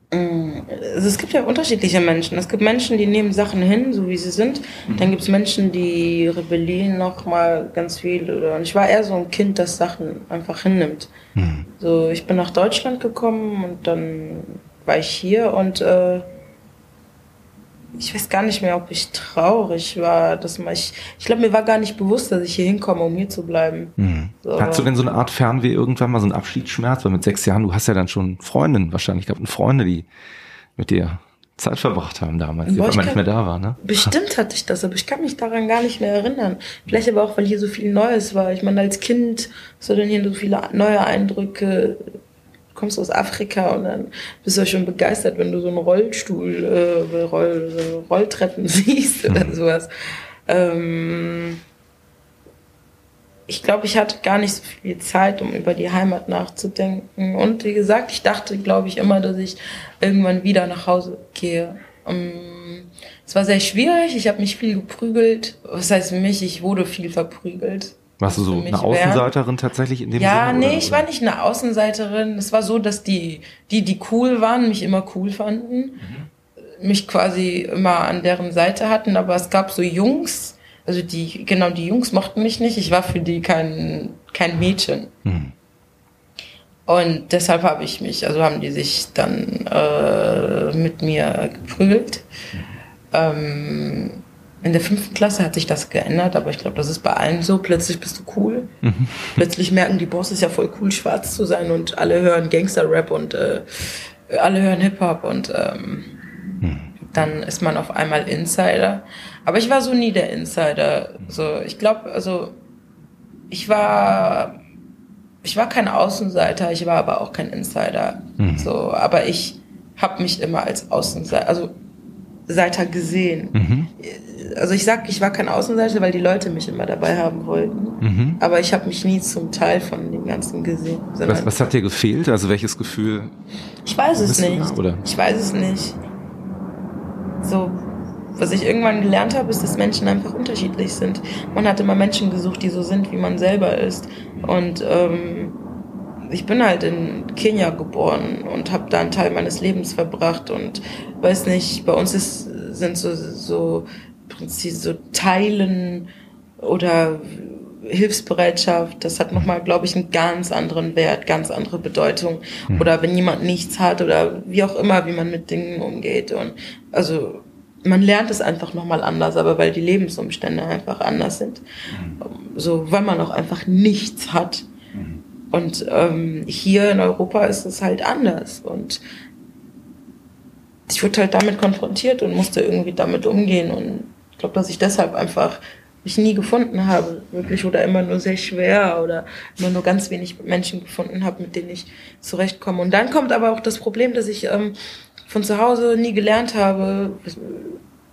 Also es gibt ja unterschiedliche Menschen. Es gibt Menschen, die nehmen Sachen hin, so wie sie sind. Dann gibt es Menschen, die rebellieren noch mal ganz viel. Und ich war eher so ein Kind, das Sachen einfach hinnimmt. So, ich bin nach Deutschland gekommen und dann war ich hier und äh, ich weiß gar nicht mehr, ob ich traurig war, dass man ich, ich glaube, mir war gar nicht bewusst, dass ich hier hinkomme, um hier zu bleiben. So. Hattest du denn so eine Art Fernweh irgendwann mal, so einen Abschiedsschmerz? Weil mit sechs Jahren, du hast ja dann schon Freundinnen wahrscheinlich gehabt und Freunde, die mit dir Zeit verbracht haben damals, die Boah, ich einmal nicht mehr da war, ne? Bestimmt hatte ich das, aber ich kann mich daran gar nicht mehr erinnern. Vielleicht aber auch, weil hier so viel Neues war. Ich meine, als Kind hast du dann hier so viele neue Eindrücke. Du kommst aus Afrika und dann bist du ja schon begeistert, wenn du so einen Rollstuhl, äh, Roll, so Rolltreppen siehst oder sowas. Ähm, ich glaube, ich hatte gar nicht so viel Zeit, um über die Heimat nachzudenken. Und wie gesagt, ich dachte, glaube ich, immer, dass ich irgendwann wieder nach Hause gehe. Ähm, Es war sehr schwierig, ich habe mich viel geprügelt. Was heißt mich? Ich wurde viel verprügelt. Warst du so eine Außenseiterin tatsächlich in dem Ja, Sinne? nee, oder- ich war nicht eine Außenseiterin. Es war so, dass die, die, die cool waren, mich immer cool fanden. Mich quasi immer an deren Seite hatten. Aber es gab so Jungs, also die, genau, die Jungs mochten mich nicht. Ich war für die kein, kein Mädchen. Mhm. Und deshalb habe ich mich, also haben die sich dann äh, mit mir geprügelt. Ähm, in der fünften Klasse hat sich das geändert, aber ich glaube, das ist bei allen so. Plötzlich bist du cool. Plötzlich merken die Boss, ist ja voll cool, schwarz zu sein und alle hören Gangster-Rap und äh, alle hören Hip-Hop und ähm, dann ist man auf einmal Insider. Aber ich war so nie der Insider. So, ich glaube, also ich war ich war kein Außenseiter, ich war aber auch kein Insider. So, aber ich habe mich immer als Außenseiter, also Seiter gesehen. Also ich sag, ich war kein Außenseiter, weil die Leute mich immer dabei haben wollten. Aber ich habe mich nie zum Teil von dem Ganzen gesehen. Was, was hat dir gefehlt? Also welches Gefühl? ich weiß es nicht. da, oder? Ich weiß es nicht. So, was ich irgendwann gelernt habe, ist, dass Menschen einfach unterschiedlich sind. Man hat immer Menschen gesucht, die so sind, wie man selber ist. Und ähm, ich bin halt in Kenia geboren und habe da einen Teil meines Lebens verbracht und weiß nicht, bei uns ist, sind so, so Prinzip so teilen oder Hilfsbereitschaft, das hat nochmal, glaube ich, einen ganz anderen Wert, ganz andere Bedeutung. Mhm. Oder wenn jemand nichts hat oder wie auch immer, wie man mit Dingen umgeht. Und also man lernt es einfach nochmal anders, aber weil die Lebensumstände einfach anders sind. Mhm. So, weil man auch einfach nichts hat. Mhm. Und ähm, hier in Europa ist es halt anders. Und ich wurde halt damit konfrontiert und musste irgendwie damit umgehen. Und ich glaube, dass ich deshalb einfach mich nie gefunden habe, wirklich, oder immer nur sehr schwer oder immer nur ganz wenig Menschen gefunden habe, mit denen ich zurechtkomme. Und dann kommt aber auch das Problem, dass ich ähm, von zu Hause nie gelernt habe,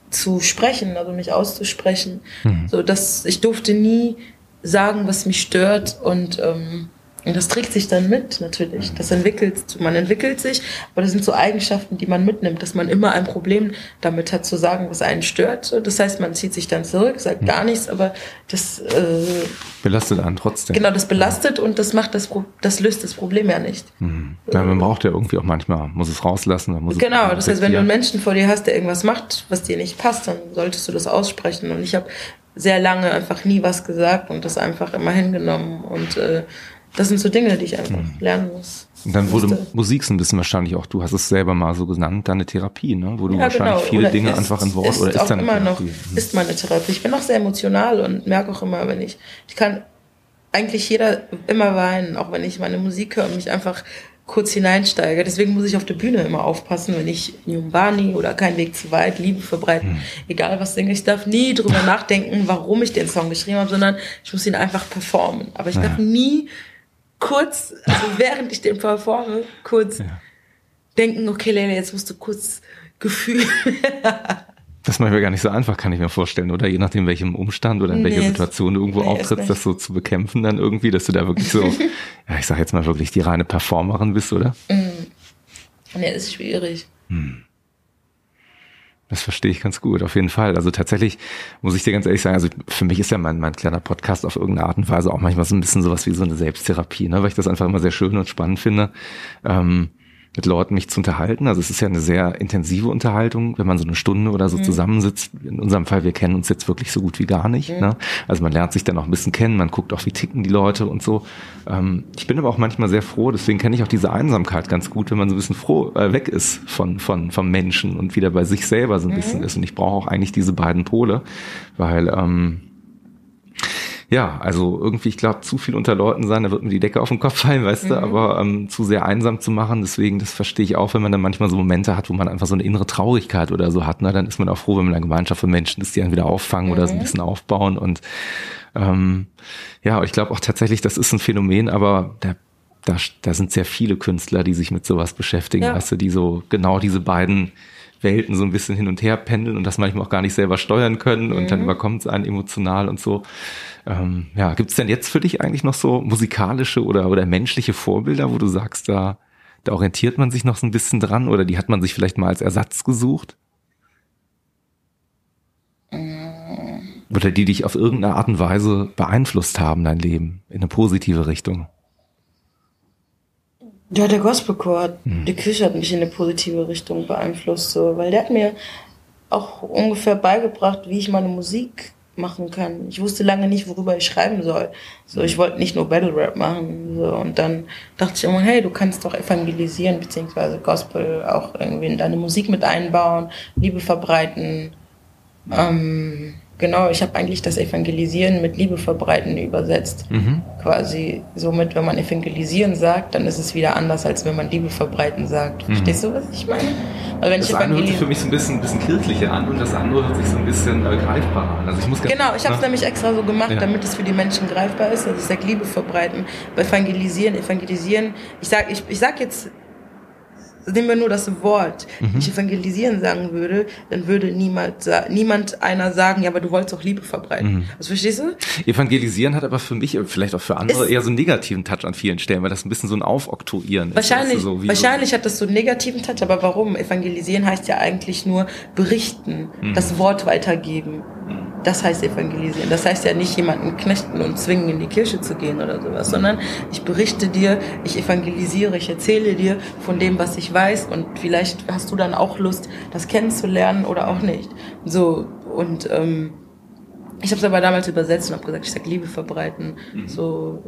zu sprechen, also mich auszusprechen. Mhm. So, dass ich durfte nie sagen, was mich stört und ähm, und das trägt sich dann mit, natürlich. Das entwickelt, man entwickelt sich, aber das sind so Eigenschaften, die man mitnimmt, dass man immer ein Problem damit hat, zu sagen, was einen stört. Das heißt, man zieht sich dann zurück, sagt hm. gar nichts, aber das äh, belastet einen trotzdem. Genau, das belastet und das macht das, das löst das Problem ja nicht. Mhm. Ja, man braucht ja irgendwie auch manchmal, muss es rauslassen. Muss genau, es das heißt, wenn du einen Menschen vor dir hast, der irgendwas macht, was dir nicht passt, dann solltest du das aussprechen. Und ich habe sehr lange einfach nie was gesagt und das einfach immer hingenommen und äh, das sind so Dinge, die ich einfach mhm. lernen muss. Und dann wurde musste. Musik so ein bisschen wahrscheinlich auch, du hast es selber mal so genannt, deine Therapie, ne? wo du ja, wahrscheinlich genau. viele oder Dinge ist, einfach in Wort ist oder ist auch immer Therapie? noch, mhm. ist meine Therapie. Ich bin auch sehr emotional und merke auch immer, wenn ich, ich kann eigentlich jeder immer weinen, auch wenn ich meine Musik höre und mich einfach kurz hineinsteige. Deswegen muss ich auf der Bühne immer aufpassen, wenn ich Nyumbani oder Kein Weg zu weit, Liebe verbreiten, hm. egal was singe, ich darf nie drüber nachdenken, warum ich den Song geschrieben habe, sondern ich muss ihn einfach performen. Aber ich ja. darf nie kurz, also während ich den performe, kurz ja. denken, okay, Lena, jetzt musst du kurz Gefühl. das ist manchmal gar nicht so einfach, kann ich mir vorstellen, oder? Je nachdem, welchem Umstand oder in nee, welcher Situation du irgendwo nee, auftrittst, das so zu bekämpfen dann irgendwie, dass du da wirklich so, ja, ich sag jetzt mal wirklich die reine Performerin bist, oder? Mm. Nee, ist schwierig. Hm. Das verstehe ich ganz gut, auf jeden Fall. Also tatsächlich muss ich dir ganz ehrlich sagen, also für mich ist ja mein, mein kleiner Podcast auf irgendeine Art und Weise auch manchmal so ein bisschen sowas wie so eine Selbsttherapie, ne? weil ich das einfach immer sehr schön und spannend finde. Ähm, mit Leuten mich zu unterhalten. Also es ist ja eine sehr intensive Unterhaltung, wenn man so eine Stunde oder so mhm. zusammensitzt. In unserem Fall, wir kennen uns jetzt wirklich so gut wie gar nicht. Mhm. Ne? Also man lernt sich dann auch ein bisschen kennen, man guckt auch, wie ticken die Leute und so. Ähm, ich bin aber auch manchmal sehr froh, deswegen kenne ich auch diese Einsamkeit ganz gut, wenn man so ein bisschen froh äh, weg ist von, von, vom Menschen und wieder bei sich selber so ein mhm. bisschen ist. Und ich brauche auch eigentlich diese beiden Pole, weil ähm, ja, also irgendwie, ich glaube, zu viel unter Leuten sein, da wird mir die Decke auf den Kopf fallen, weißt mhm. du, aber ähm, zu sehr einsam zu machen, deswegen, das verstehe ich auch, wenn man dann manchmal so Momente hat, wo man einfach so eine innere Traurigkeit oder so hat, ne, dann ist man auch froh, wenn man eine Gemeinschaft von Menschen ist, die einen wieder auffangen mhm. oder so ein mhm. bisschen aufbauen und ähm, ja, ich glaube auch tatsächlich, das ist ein Phänomen, aber der da, da sind sehr viele Künstler, die sich mit sowas beschäftigen, ja. weißt du, die so genau diese beiden Welten so ein bisschen hin und her pendeln und das manchmal auch gar nicht selber steuern können mhm. und dann mhm. überkommt es einen emotional und so. Ähm, ja, gibt es denn jetzt für dich eigentlich noch so musikalische oder, oder menschliche Vorbilder, wo du sagst, da, da orientiert man sich noch so ein bisschen dran oder die hat man sich vielleicht mal als Ersatz gesucht? Mhm. Oder die dich auf irgendeine Art und Weise beeinflusst haben, dein Leben, in eine positive Richtung? Ja, der Gospelchor, mhm. die Kirche hat mich in eine positive Richtung beeinflusst, so, weil der hat mir auch ungefähr beigebracht, wie ich meine Musik machen kann. Ich wusste lange nicht, worüber ich schreiben soll. So, ich wollte nicht nur Battle Rap machen. So, und dann dachte ich immer, hey, du kannst doch evangelisieren, beziehungsweise Gospel auch irgendwie in deine Musik mit einbauen, Liebe verbreiten. Ähm, Genau, ich habe eigentlich das Evangelisieren mit Liebe verbreiten übersetzt. Mhm. Quasi somit, wenn man Evangelisieren sagt, dann ist es wieder anders, als wenn man Liebe verbreiten sagt. Mhm. Verstehst du, was ich meine? Weil wenn das ich eine hört sich für mich so ein bisschen, ein bisschen kirchlicher an und das andere hört sich so ein bisschen äh, greifbarer an. Also ich muss genau, ich habe es ne? nämlich extra so gemacht, ja. damit es für die Menschen greifbar ist. Also ich sage Liebe verbreiten. Evangelisieren, Evangelisieren, ich sage ich, ich sag jetzt nehmen wir nur das Wort, mhm. ich evangelisieren sagen würde, dann würde niemand, niemand einer sagen, ja, aber du wolltest auch Liebe verbreiten. Mhm. Also verstehst du? Evangelisieren hat aber für mich, vielleicht auch für andere, ist, eher so einen negativen Touch an vielen Stellen, weil das ein bisschen so ein Aufoktroyieren wahrscheinlich, ist. So, wahrscheinlich so hat das so einen negativen Touch, aber warum? Evangelisieren heißt ja eigentlich nur berichten, mhm. das Wort weitergeben. Das heißt evangelisieren. Das heißt ja nicht jemanden knechten und zwingen, in die Kirche zu gehen oder sowas, sondern ich berichte dir, ich evangelisiere, ich erzähle dir von dem, was ich weiß und vielleicht hast du dann auch Lust, das kennenzulernen oder auch nicht. So, und ähm, ich habe es aber damals übersetzt und habe gesagt, ich sage Liebe verbreiten. Mhm. So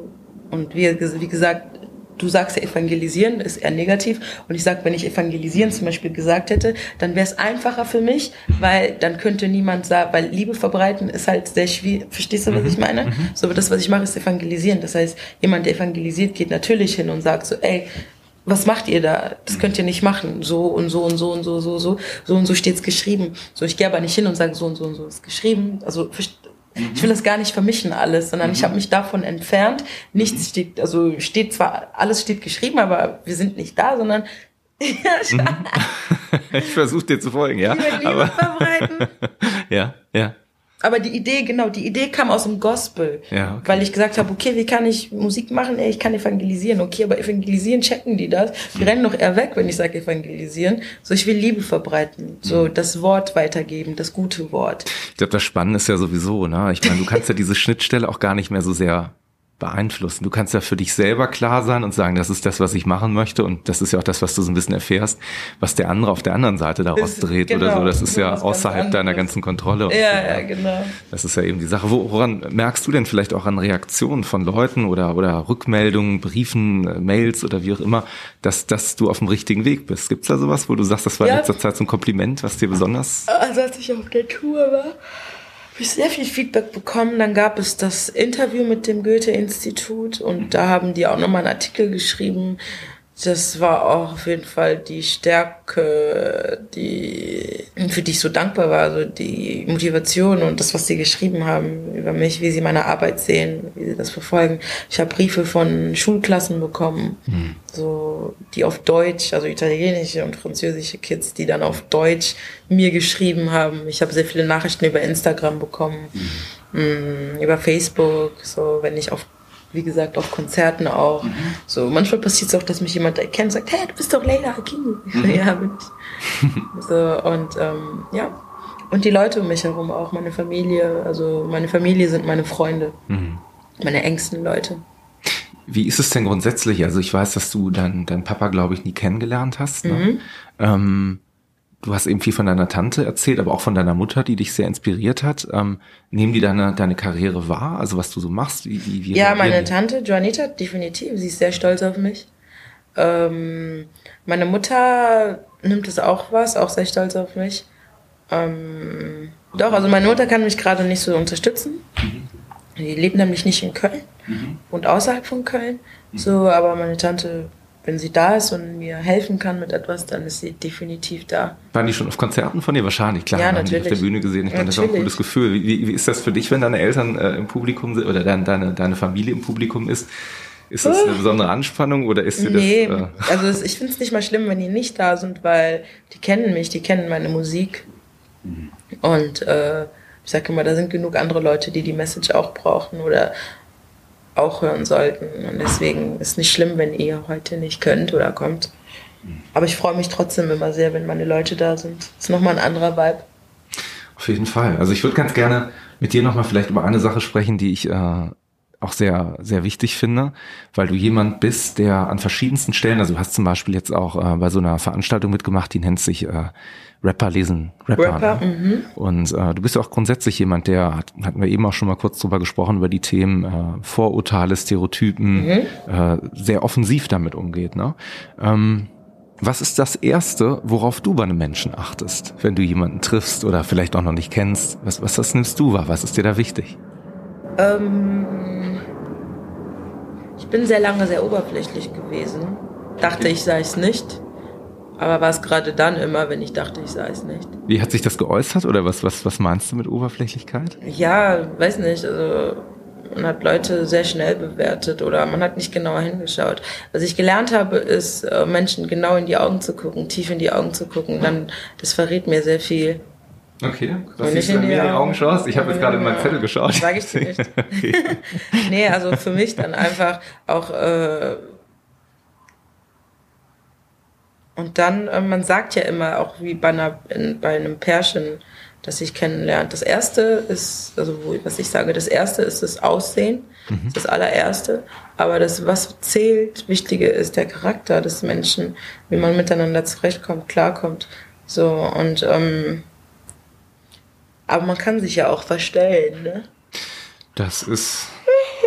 und wie, wie gesagt, du sagst ja evangelisieren, ist eher negativ. Und ich sag, wenn ich evangelisieren zum Beispiel gesagt hätte, dann wäre es einfacher für mich, weil dann könnte niemand sagen, weil Liebe verbreiten ist halt sehr schwierig. Verstehst du, was mhm. ich meine? Mhm. So, das, was ich mache, ist evangelisieren. Das heißt, jemand, der evangelisiert, geht natürlich hin und sagt so, ey, was macht ihr da? Das könnt ihr nicht machen. So und so und so und so, so, so, so und so steht's geschrieben. So, ich gehe aber nicht hin und sage, so und so und so ist geschrieben. Also, Mhm. Ich will das gar nicht vermischen alles, sondern mhm. ich habe mich davon entfernt. Nichts mhm. steht, also steht zwar, alles steht geschrieben, aber wir sind nicht da, sondern mhm. ich versuche dir zu folgen, ja. Aber verbreiten. ja, ja. Aber die Idee, genau, die Idee kam aus dem Gospel. Ja, okay. Weil ich gesagt habe, okay, wie kann ich Musik machen? Ey, ich kann evangelisieren. Okay, aber evangelisieren checken die das. Die mhm. rennen doch eher weg, wenn ich sage evangelisieren. So, ich will Liebe verbreiten. So, mhm. das Wort weitergeben, das gute Wort. Ich glaube, das Spannende ist ja sowieso, ne? Ich meine, du kannst ja diese Schnittstelle auch gar nicht mehr so sehr beeinflussen. Du kannst ja für dich selber klar sein und sagen, das ist das, was ich machen möchte und das ist ja auch das, was du so ein bisschen erfährst, was der andere auf der anderen Seite daraus ist, dreht genau, oder so. Das ist ja außerhalb deiner ganzen Kontrolle. Ja, ja, genau. Das ist ja eben die Sache. Woran merkst du denn vielleicht auch an Reaktionen von Leuten oder, oder Rückmeldungen, Briefen, Mails oder wie auch immer, dass, dass du auf dem richtigen Weg bist? Gibt's da sowas, wo du sagst, das war ja. in letzter Zeit so ein Kompliment, was dir besonders... Also als ich auf der Tour war, habe ich sehr viel Feedback bekommen. Dann gab es das Interview mit dem Goethe-Institut und da haben die auch nochmal einen Artikel geschrieben, das war auch auf jeden Fall die Stärke, die, für die ich so dankbar war, also die Motivation und das, was sie geschrieben haben über mich, wie sie meine Arbeit sehen, wie sie das verfolgen. Ich habe Briefe von Schulklassen bekommen, mhm. so, die auf Deutsch, also italienische und französische Kids, die dann auf Deutsch mir geschrieben haben. Ich habe sehr viele Nachrichten über Instagram bekommen, mhm. über Facebook, so, wenn ich auf wie gesagt, auf Konzerten auch. Mhm. So, manchmal passiert es auch, dass mich jemand erkennt und sagt, hey, du bist doch Leila Hakim. Mhm. Ja, bin ich. so, und ähm, ja. Und die Leute um mich herum auch, meine Familie, also meine Familie sind meine Freunde, mhm. meine engsten Leute. Wie ist es denn grundsätzlich? Also ich weiß, dass du deinen dein Papa, glaube ich, nie kennengelernt hast. Ne? Mhm. Ähm, Du hast eben viel von deiner Tante erzählt, aber auch von deiner Mutter, die dich sehr inspiriert hat. Ähm, nehmen die deine, deine Karriere wahr? Also was du so machst? Wie, wie, wie ja, meine Tante, Joanita, definitiv. Sie ist sehr stolz auf mich. Ähm, meine Mutter nimmt es auch was, auch sehr stolz auf mich. Ähm, doch, also meine Mutter kann mich gerade nicht so unterstützen. Mhm. Die lebt nämlich nicht in Köln mhm. und außerhalb von Köln. Mhm. So, aber meine Tante wenn sie da ist und mir helfen kann mit etwas, dann ist sie definitiv da. Waren die schon auf Konzerten von dir? Wahrscheinlich, klar. Ja, natürlich. Die auf der Bühne gesehen. Ich meine, das ist auch ein gutes Gefühl. Wie, wie ist das für dich, wenn deine Eltern äh, im Publikum sind oder deine, deine, deine Familie im Publikum ist? Ist das eine besondere Anspannung oder ist dir nee, das? Äh also ich finde es nicht mal schlimm, wenn die nicht da sind, weil die kennen mich, die kennen meine Musik. Mhm. Und äh, ich sage immer, da sind genug andere Leute, die die Message auch brauchen oder auch hören sollten. Und deswegen ist nicht schlimm, wenn ihr heute nicht könnt oder kommt. Aber ich freue mich trotzdem immer sehr, wenn meine Leute da sind. Ist nochmal ein anderer Vibe. Auf jeden Fall. Also ich würde ganz gerne mit dir nochmal vielleicht über eine Sache sprechen, die ich äh, auch sehr, sehr wichtig finde, weil du jemand bist, der an verschiedensten Stellen, also du hast zum Beispiel jetzt auch äh, bei so einer Veranstaltung mitgemacht, die nennt sich äh, Rapper lesen Rapper. Rapper ne? mhm. Und äh, du bist ja auch grundsätzlich jemand, der, hat, hatten wir eben auch schon mal kurz drüber gesprochen, über die Themen äh, Vorurteile, Stereotypen, mhm. äh, sehr offensiv damit umgeht. Ne? Ähm, was ist das Erste, worauf du bei einem Menschen achtest, wenn du jemanden triffst oder vielleicht auch noch nicht kennst? Was, was das nimmst du wahr? Was ist dir da wichtig? Ähm, ich bin sehr lange sehr oberflächlich gewesen. Dachte ich sei es nicht. Aber war es gerade dann immer, wenn ich dachte, ich sei es nicht. Wie hat sich das geäußert oder was, was, was meinst du mit Oberflächlichkeit? Ja, weiß nicht. Also man hat Leute sehr schnell bewertet oder man hat nicht genauer hingeschaut. Was ich gelernt habe, ist, äh, Menschen genau in die Augen zu gucken, tief in die Augen zu gucken. Dann, das verrät mir sehr viel. Okay, siehst du, wenn du mir in die Augen schaust? Ich habe jetzt gerade in meinen Zettel geschaut. Sag ich dir nicht. nee, also für mich dann einfach auch äh, Und dann, äh, man sagt ja immer, auch wie bei, einer, in, bei einem Pärchen, das sich kennenlernt. Das erste ist, also wo, was ich sage, das erste ist das Aussehen, mhm. das allererste. Aber das, was zählt, Wichtige ist der Charakter des Menschen, wie man miteinander zurechtkommt, klarkommt. So, und ähm, Aber man kann sich ja auch verstellen, ne? Das ist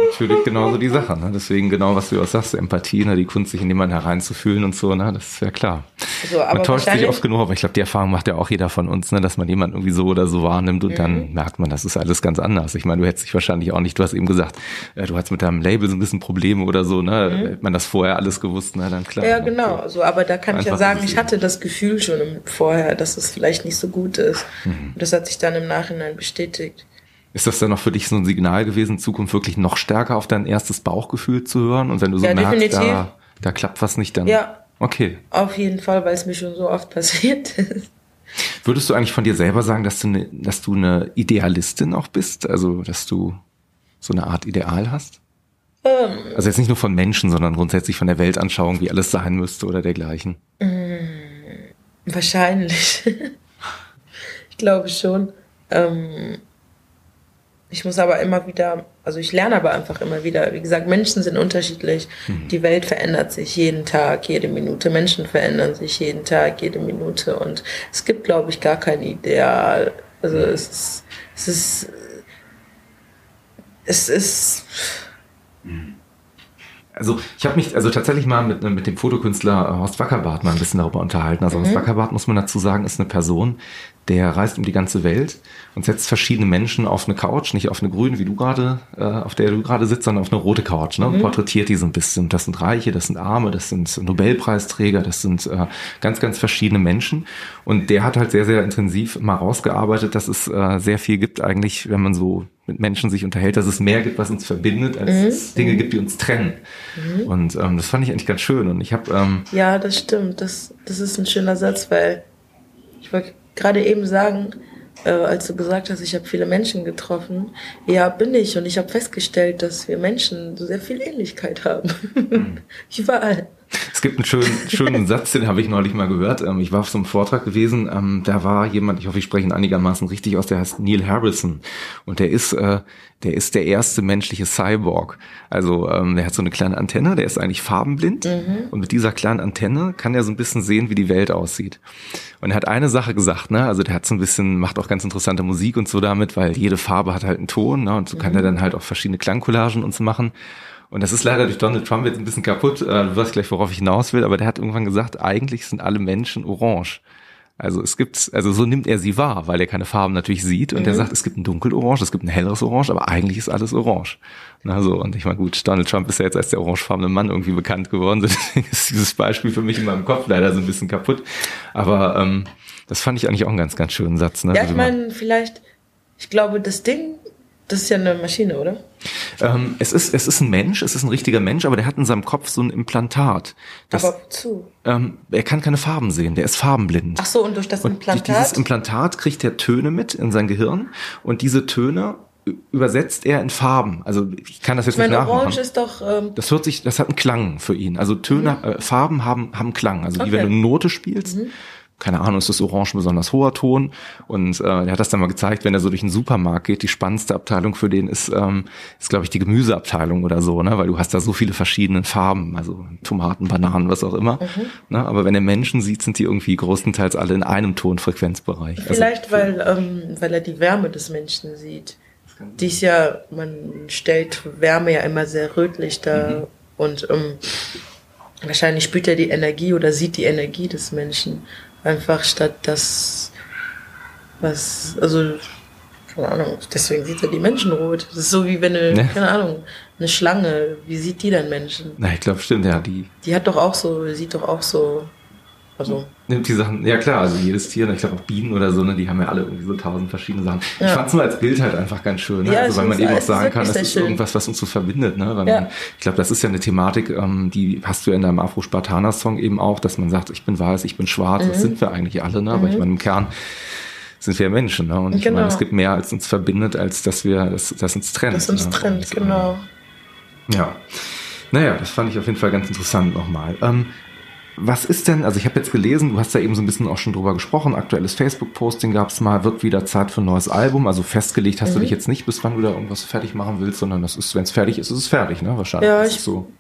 natürlich genauso die Sache. Ne? Deswegen genau, was du auch sagst, Empathie, ne? die Kunst, sich in jemanden hereinzufühlen und so, ne? das ist ja klar. So, man täuscht sich oft genug, aber ich glaube, die Erfahrung macht ja auch jeder von uns, ne? dass man jemanden irgendwie so oder so wahrnimmt und mhm. dann merkt man, das ist alles ganz anders. Ich meine, du hättest dich wahrscheinlich auch nicht, du hast eben gesagt, äh, du hast mit deinem Label so ein bisschen Probleme oder so, ne? Mhm. Hätte man das vorher alles gewusst, ne? dann klar. Ja, ne? genau. Also, aber da kann ich ja sagen, ich hatte das Gefühl schon vorher, dass es vielleicht nicht so gut ist. Mhm. Und das hat sich dann im Nachhinein bestätigt. Ist das dann noch für dich so ein Signal gewesen, in Zukunft wirklich noch stärker auf dein erstes Bauchgefühl zu hören? Und wenn du so ja, merkst, da, da klappt was nicht, dann. Ja. Okay. Auf jeden Fall, weil es mir schon so oft passiert ist. Würdest du eigentlich von dir selber sagen, dass du, eine, dass du eine Idealistin auch bist? Also, dass du so eine Art Ideal hast? Ähm, also jetzt nicht nur von Menschen, sondern grundsätzlich von der Weltanschauung, wie alles sein müsste oder dergleichen. Mm, wahrscheinlich. ich glaube schon. Ähm, ich muss aber immer wieder, also ich lerne aber einfach immer wieder. Wie gesagt, Menschen sind unterschiedlich. Mhm. Die Welt verändert sich jeden Tag, jede Minute. Menschen verändern sich jeden Tag, jede Minute. Und es gibt, glaube ich, gar kein Ideal. Also mhm. es ist, es ist, es ist. Mhm. Also ich habe mich also tatsächlich mal mit, mit dem Fotokünstler Horst Wackerbart mal ein bisschen darüber unterhalten. Also mhm. Horst Wackerbart, muss man dazu sagen, ist eine Person, der reist um die ganze Welt und setzt verschiedene Menschen auf eine Couch, nicht auf eine grüne, wie du gerade, äh, auf der du gerade sitzt, sondern auf eine rote Couch, ne? Und mhm. porträtiert die so ein bisschen. Das sind Reiche, das sind Arme, das sind Nobelpreisträger, das sind äh, ganz, ganz verschiedene Menschen. Und der hat halt sehr, sehr intensiv mal rausgearbeitet, dass es äh, sehr viel gibt eigentlich, wenn man so mit Menschen sich unterhält, dass es mehr gibt, was uns verbindet, als mhm. es Dinge gibt, die uns trennen. Mhm. Und ähm, das fand ich eigentlich ganz schön. Und ich habe ähm, ja, das stimmt. Das das ist ein schöner Satz, weil ich wollte gerade eben sagen, äh, als du gesagt hast, ich habe viele Menschen getroffen. Ja, bin ich. Und ich habe festgestellt, dass wir Menschen so sehr viel Ähnlichkeit haben. Mhm. Überall. Es gibt einen schönen, schönen Satz, den habe ich neulich mal gehört. Ähm, ich war auf so einem Vortrag gewesen, ähm, da war jemand, ich hoffe, ich spreche ihn einigermaßen richtig aus, der heißt Neil Harrison. Und der ist, äh, der ist der erste menschliche Cyborg. Also ähm, der hat so eine kleine Antenne, der ist eigentlich farbenblind. Mhm. Und mit dieser kleinen Antenne kann er so ein bisschen sehen, wie die Welt aussieht. Und er hat eine Sache gesagt, ne? Also der hat so ein bisschen, macht auch ganz interessante Musik und so damit, weil jede Farbe hat halt einen Ton, ne? Und so kann mhm. er dann halt auch verschiedene Klangcollagen und so machen. Und das ist leider durch Donald Trump jetzt ein bisschen kaputt. Äh, du weißt gleich, worauf ich hinaus will, aber der hat irgendwann gesagt, eigentlich sind alle Menschen orange. Also es gibt, also so nimmt er sie wahr, weil er keine Farben natürlich sieht und mhm. er sagt, es gibt ein dunkelorange, es gibt ein helleres Orange, aber eigentlich ist alles orange. Na so, und ich meine, gut, Donald Trump ist ja jetzt als der orangefarbene Mann irgendwie bekannt geworden, deswegen ist dieses Beispiel für mich in meinem Kopf leider so ein bisschen kaputt. Aber ähm, das fand ich eigentlich auch einen ganz, ganz schönen Satz. Ne? Ja, ich meine, vielleicht, ich glaube, das Ding das ist ja eine Maschine, oder? Ähm, es, ist, es ist ein Mensch, es ist ein richtiger Mensch, aber der hat in seinem Kopf so ein Implantat. Das, aber zu. Ähm, er kann keine Farben sehen, der ist farbenblind. Ach so, und durch das Implantat? Und dieses Implantat kriegt er Töne mit in sein Gehirn und diese Töne übersetzt er in Farben. Also ich kann das jetzt ich meine, nicht nachmachen. Orange ist doch. Ähm das hört sich, das hat einen Klang für ihn. Also Töne, mhm. äh, Farben haben haben Klang. Also okay. wie wenn du eine Note spielst. Mhm keine Ahnung, ist das Orange ein besonders hoher Ton. Und äh, er hat das dann mal gezeigt, wenn er so durch den Supermarkt geht, die spannendste Abteilung für den ist, ähm, ist glaube ich, die Gemüseabteilung oder so, ne? weil du hast da so viele verschiedene Farben, also Tomaten, Bananen, was auch immer. Mhm. Ne? Aber wenn er Menschen sieht, sind die irgendwie größtenteils alle in einem Tonfrequenzbereich. Also Vielleicht, also, weil, ähm, weil er die Wärme des Menschen sieht. Die ist ja, man stellt Wärme ja immer sehr rötlich da mhm. und ähm, wahrscheinlich spürt er die Energie oder sieht die Energie des Menschen. Einfach statt das, was, also, keine Ahnung, deswegen sieht er die Menschen rot. Das ist so wie wenn eine, ja. keine Ahnung, eine Schlange, wie sieht die denn Menschen? Na, ich glaube, stimmt, ja, die. Die hat doch auch so, sieht doch auch so also nimmt die Sachen, ja klar, also jedes Tier, ich glaube auch Bienen oder so, ne, die haben ja alle irgendwie so tausend verschiedene Sachen. Ja. Ich fand es nur als Bild halt einfach ganz schön, ne? Ja, also weil man eben auch sagen kann, das ist schön. irgendwas, was uns so verbindet, ne? Weil ja. man, ich glaube, das ist ja eine Thematik, ähm, die hast du ja in deinem Afro-Spartaner-Song eben auch, dass man sagt, ich bin weiß, ich bin schwarz, mhm. das sind wir eigentlich alle, ne? Aber ich mhm. meine, im Kern sind wir Menschen, ne? Und ich genau. meine, es gibt mehr, als uns verbindet, als dass wir, das, das uns trennt. Das uns ne? trennt, Und, genau. Ja. Naja, das fand ich auf jeden Fall ganz interessant nochmal. Ähm, was ist denn, also ich habe jetzt gelesen, du hast ja eben so ein bisschen auch schon drüber gesprochen, aktuelles Facebook-Posting gab es mal, wird wieder Zeit für ein neues Album. Also festgelegt hast mhm. du dich jetzt nicht, bis wann du da irgendwas fertig machen willst, sondern das ist, wenn es fertig ist, ist es fertig, ne? Wahrscheinlich. Ja, ich, so.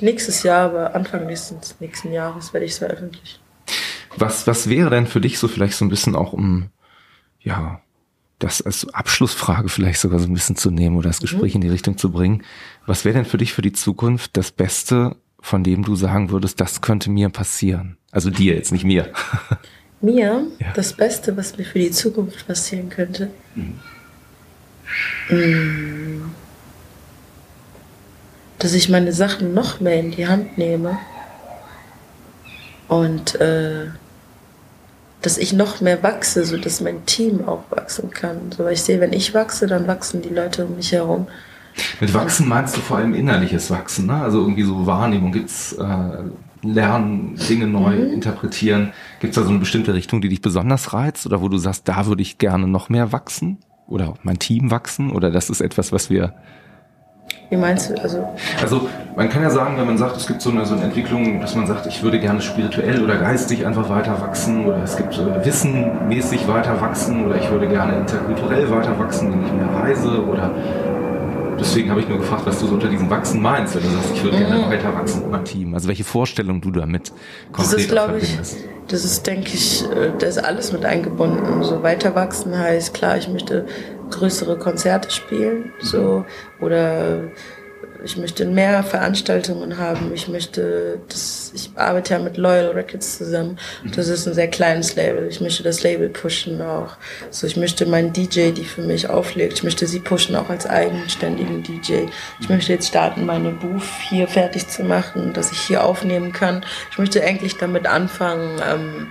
nächstes Jahr, aber Anfang nächsten, nächsten Jahres werde ich es veröffentlichen. Was, was wäre denn für dich so vielleicht so ein bisschen auch um, ja, das als Abschlussfrage vielleicht sogar so ein bisschen zu nehmen oder das mhm. Gespräch mhm. in die Richtung zu bringen. Was wäre denn für dich für die Zukunft das Beste, von dem du sagen würdest, das könnte mir passieren? Also dir jetzt, nicht mir. Mir? Ja. Das Beste, was mir für die Zukunft passieren könnte? Mhm. Mm. Dass ich meine Sachen noch mehr in die Hand nehme und äh, dass ich noch mehr wachse, so dass mein Team auch wachsen kann. So, weil ich sehe, wenn ich wachse, dann wachsen die Leute um mich herum. Mit wachsen meinst du vor allem innerliches Wachsen, ne? Also irgendwie so Wahrnehmung, gibt's äh, Lernen, Dinge neu mhm. interpretieren. Gibt es da so eine bestimmte Richtung, die dich besonders reizt oder wo du sagst, da würde ich gerne noch mehr wachsen? Oder mein Team wachsen? Oder das ist etwas, was wir wie meinst du? Also, also man kann ja sagen, wenn man sagt, es gibt so eine, so eine Entwicklung, dass man sagt, ich würde gerne spirituell oder geistig einfach weiter wachsen oder es gibt äh, wissenmäßig weiter wachsen oder ich würde gerne interkulturell weiter wachsen, indem ich mehr reise oder deswegen habe ich nur gefragt, was du so unter diesem Wachsen meinst, wenn du sagst, ich würde mhm. gerne weiter wachsen mein Team. Also welche Vorstellung du damit konkret Das ist, glaube ich, das ist, denke ich, äh, da ist alles mit eingebunden. So weiter wachsen heißt, klar, ich möchte größere Konzerte spielen, so oder ich möchte mehr Veranstaltungen haben. Ich möchte, das, ich arbeite ja mit Loyal Records zusammen. Das ist ein sehr kleines Label. Ich möchte das Label pushen auch. So, ich möchte meinen DJ, die für mich auflegt, ich möchte sie pushen auch als eigenständigen DJ. Ich möchte jetzt starten, meine Booth hier fertig zu machen, dass ich hier aufnehmen kann. Ich möchte eigentlich damit anfangen, ähm,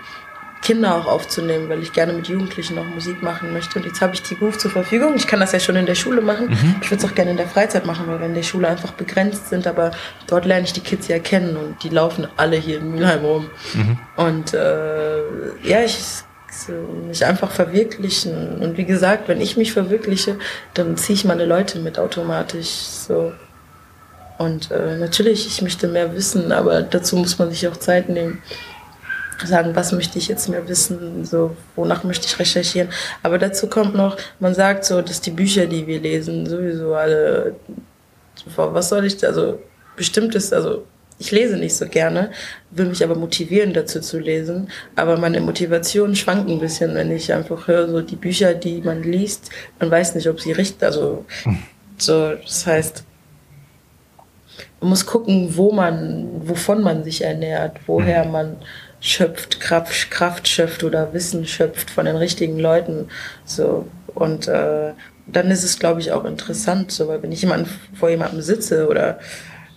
Kinder auch aufzunehmen, weil ich gerne mit Jugendlichen auch Musik machen möchte. Und jetzt habe ich die Groove zur Verfügung. Ich kann das ja schon in der Schule machen. Mhm. Ich würde es auch gerne in der Freizeit machen, weil wir in der Schule einfach begrenzt sind. Aber dort lerne ich die Kids ja kennen und die laufen alle hier in Mülheim rum. Mhm. Und äh, ja, ich so, mich einfach verwirklichen. Und wie gesagt, wenn ich mich verwirkliche, dann ziehe ich meine Leute mit automatisch. So. Und äh, natürlich, ich möchte mehr wissen, aber dazu muss man sich auch Zeit nehmen sagen, was möchte ich jetzt mehr wissen, so wonach möchte ich recherchieren. Aber dazu kommt noch, man sagt so, dass die Bücher, die wir lesen, sowieso alle, was soll ich, also bestimmtes, also ich lese nicht so gerne, will mich aber motivieren dazu zu lesen. Aber meine Motivation schwankt ein bisschen, wenn ich einfach höre, so die Bücher, die man liest, man weiß nicht, ob sie richtig, also so, das heißt, man muss gucken, wo man, wovon man sich ernährt, woher mhm. man schöpft, Kraft, Kraft schöpft oder Wissen schöpft von den richtigen Leuten. So. Und äh, dann ist es, glaube ich, auch interessant, so, weil wenn ich jemand vor jemandem sitze oder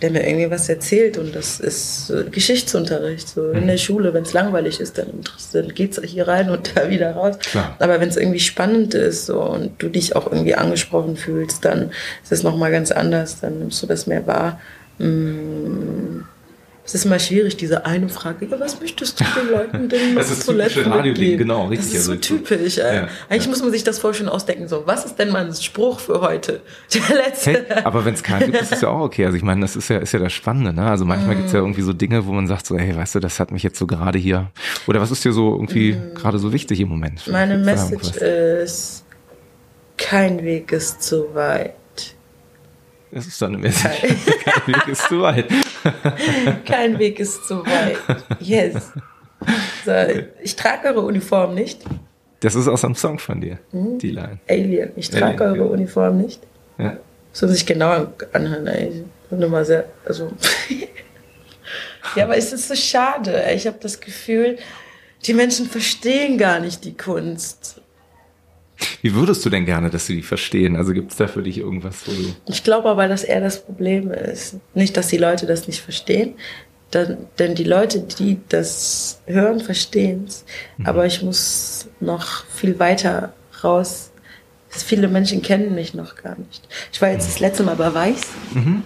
der mir irgendwie was erzählt und das ist Geschichtsunterricht. So in der mhm. Schule, wenn es langweilig ist, dann, dann geht's hier rein und da wieder raus. Klar. Aber wenn es irgendwie spannend ist so, und du dich auch irgendwie angesprochen fühlst, dann ist es nochmal ganz anders, dann nimmst du das mehr wahr. Mmh es ist immer schwierig, diese eine Frage, ja, was möchtest du den Leuten denn Das ist typische Radio-Ding, genau, richtig. Das ist so also, typisch. Äh. Ja, Eigentlich ja. muss man sich das vorher schon ausdenken, so, was ist denn mein Spruch für heute? Der letzte. Hey, aber wenn es keinen gibt, ist es ja auch okay. Also ich meine, das ist ja, ist ja das Spannende, ne? Also manchmal mm. gibt's ja irgendwie so Dinge, wo man sagt so, hey, weißt du, das hat mich jetzt so gerade hier, oder was ist dir so irgendwie mm. gerade so wichtig im Moment? Meine Message ist, kein Weg ist zu weit. Das ist dann eine Message. Kein Weg ist zu weit. Kein Weg ist zu weit. Yes. So, ich trage eure Uniform nicht. Das ist aus einem Song von dir, mhm. die Line. Alien. Ich trage Alien, eure. Uniform nicht. Ja. So sich genau anhören, ey. Nur mal sehr, also. ja, aber es ist so schade. Ich habe das Gefühl, die Menschen verstehen gar nicht die Kunst. Wie würdest du denn gerne, dass sie die verstehen? Also gibt es da für dich irgendwas, wo du. Ich glaube aber, dass eher das Problem ist. Nicht, dass die Leute das nicht verstehen, denn, denn die Leute, die das hören, verstehen es. Mhm. Aber ich muss noch viel weiter raus. Viele Menschen kennen mich noch gar nicht. Ich war jetzt das letzte Mal bei Weiß. Mhm.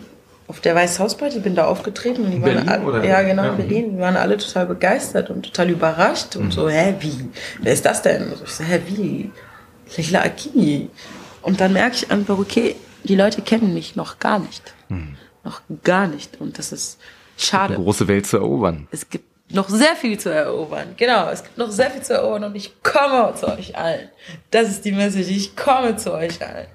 Auf der Weiß Hausparty, bin da aufgetreten und die Berlin, waren alle, ja genau ja. in Berlin, die waren alle total begeistert und total überrascht und mhm. so, hä, wie? Wer ist das denn? Und ich so, hä, wie? Leila Akini. Und dann merke ich einfach, okay, die Leute kennen mich noch gar nicht. Hm. Noch gar nicht. Und das ist schade. Eine große Welt zu erobern. Es gibt noch sehr viel zu erobern. Genau, es gibt noch sehr viel zu erobern und ich komme zu euch allen. Das ist die Message. Ich komme zu euch allen.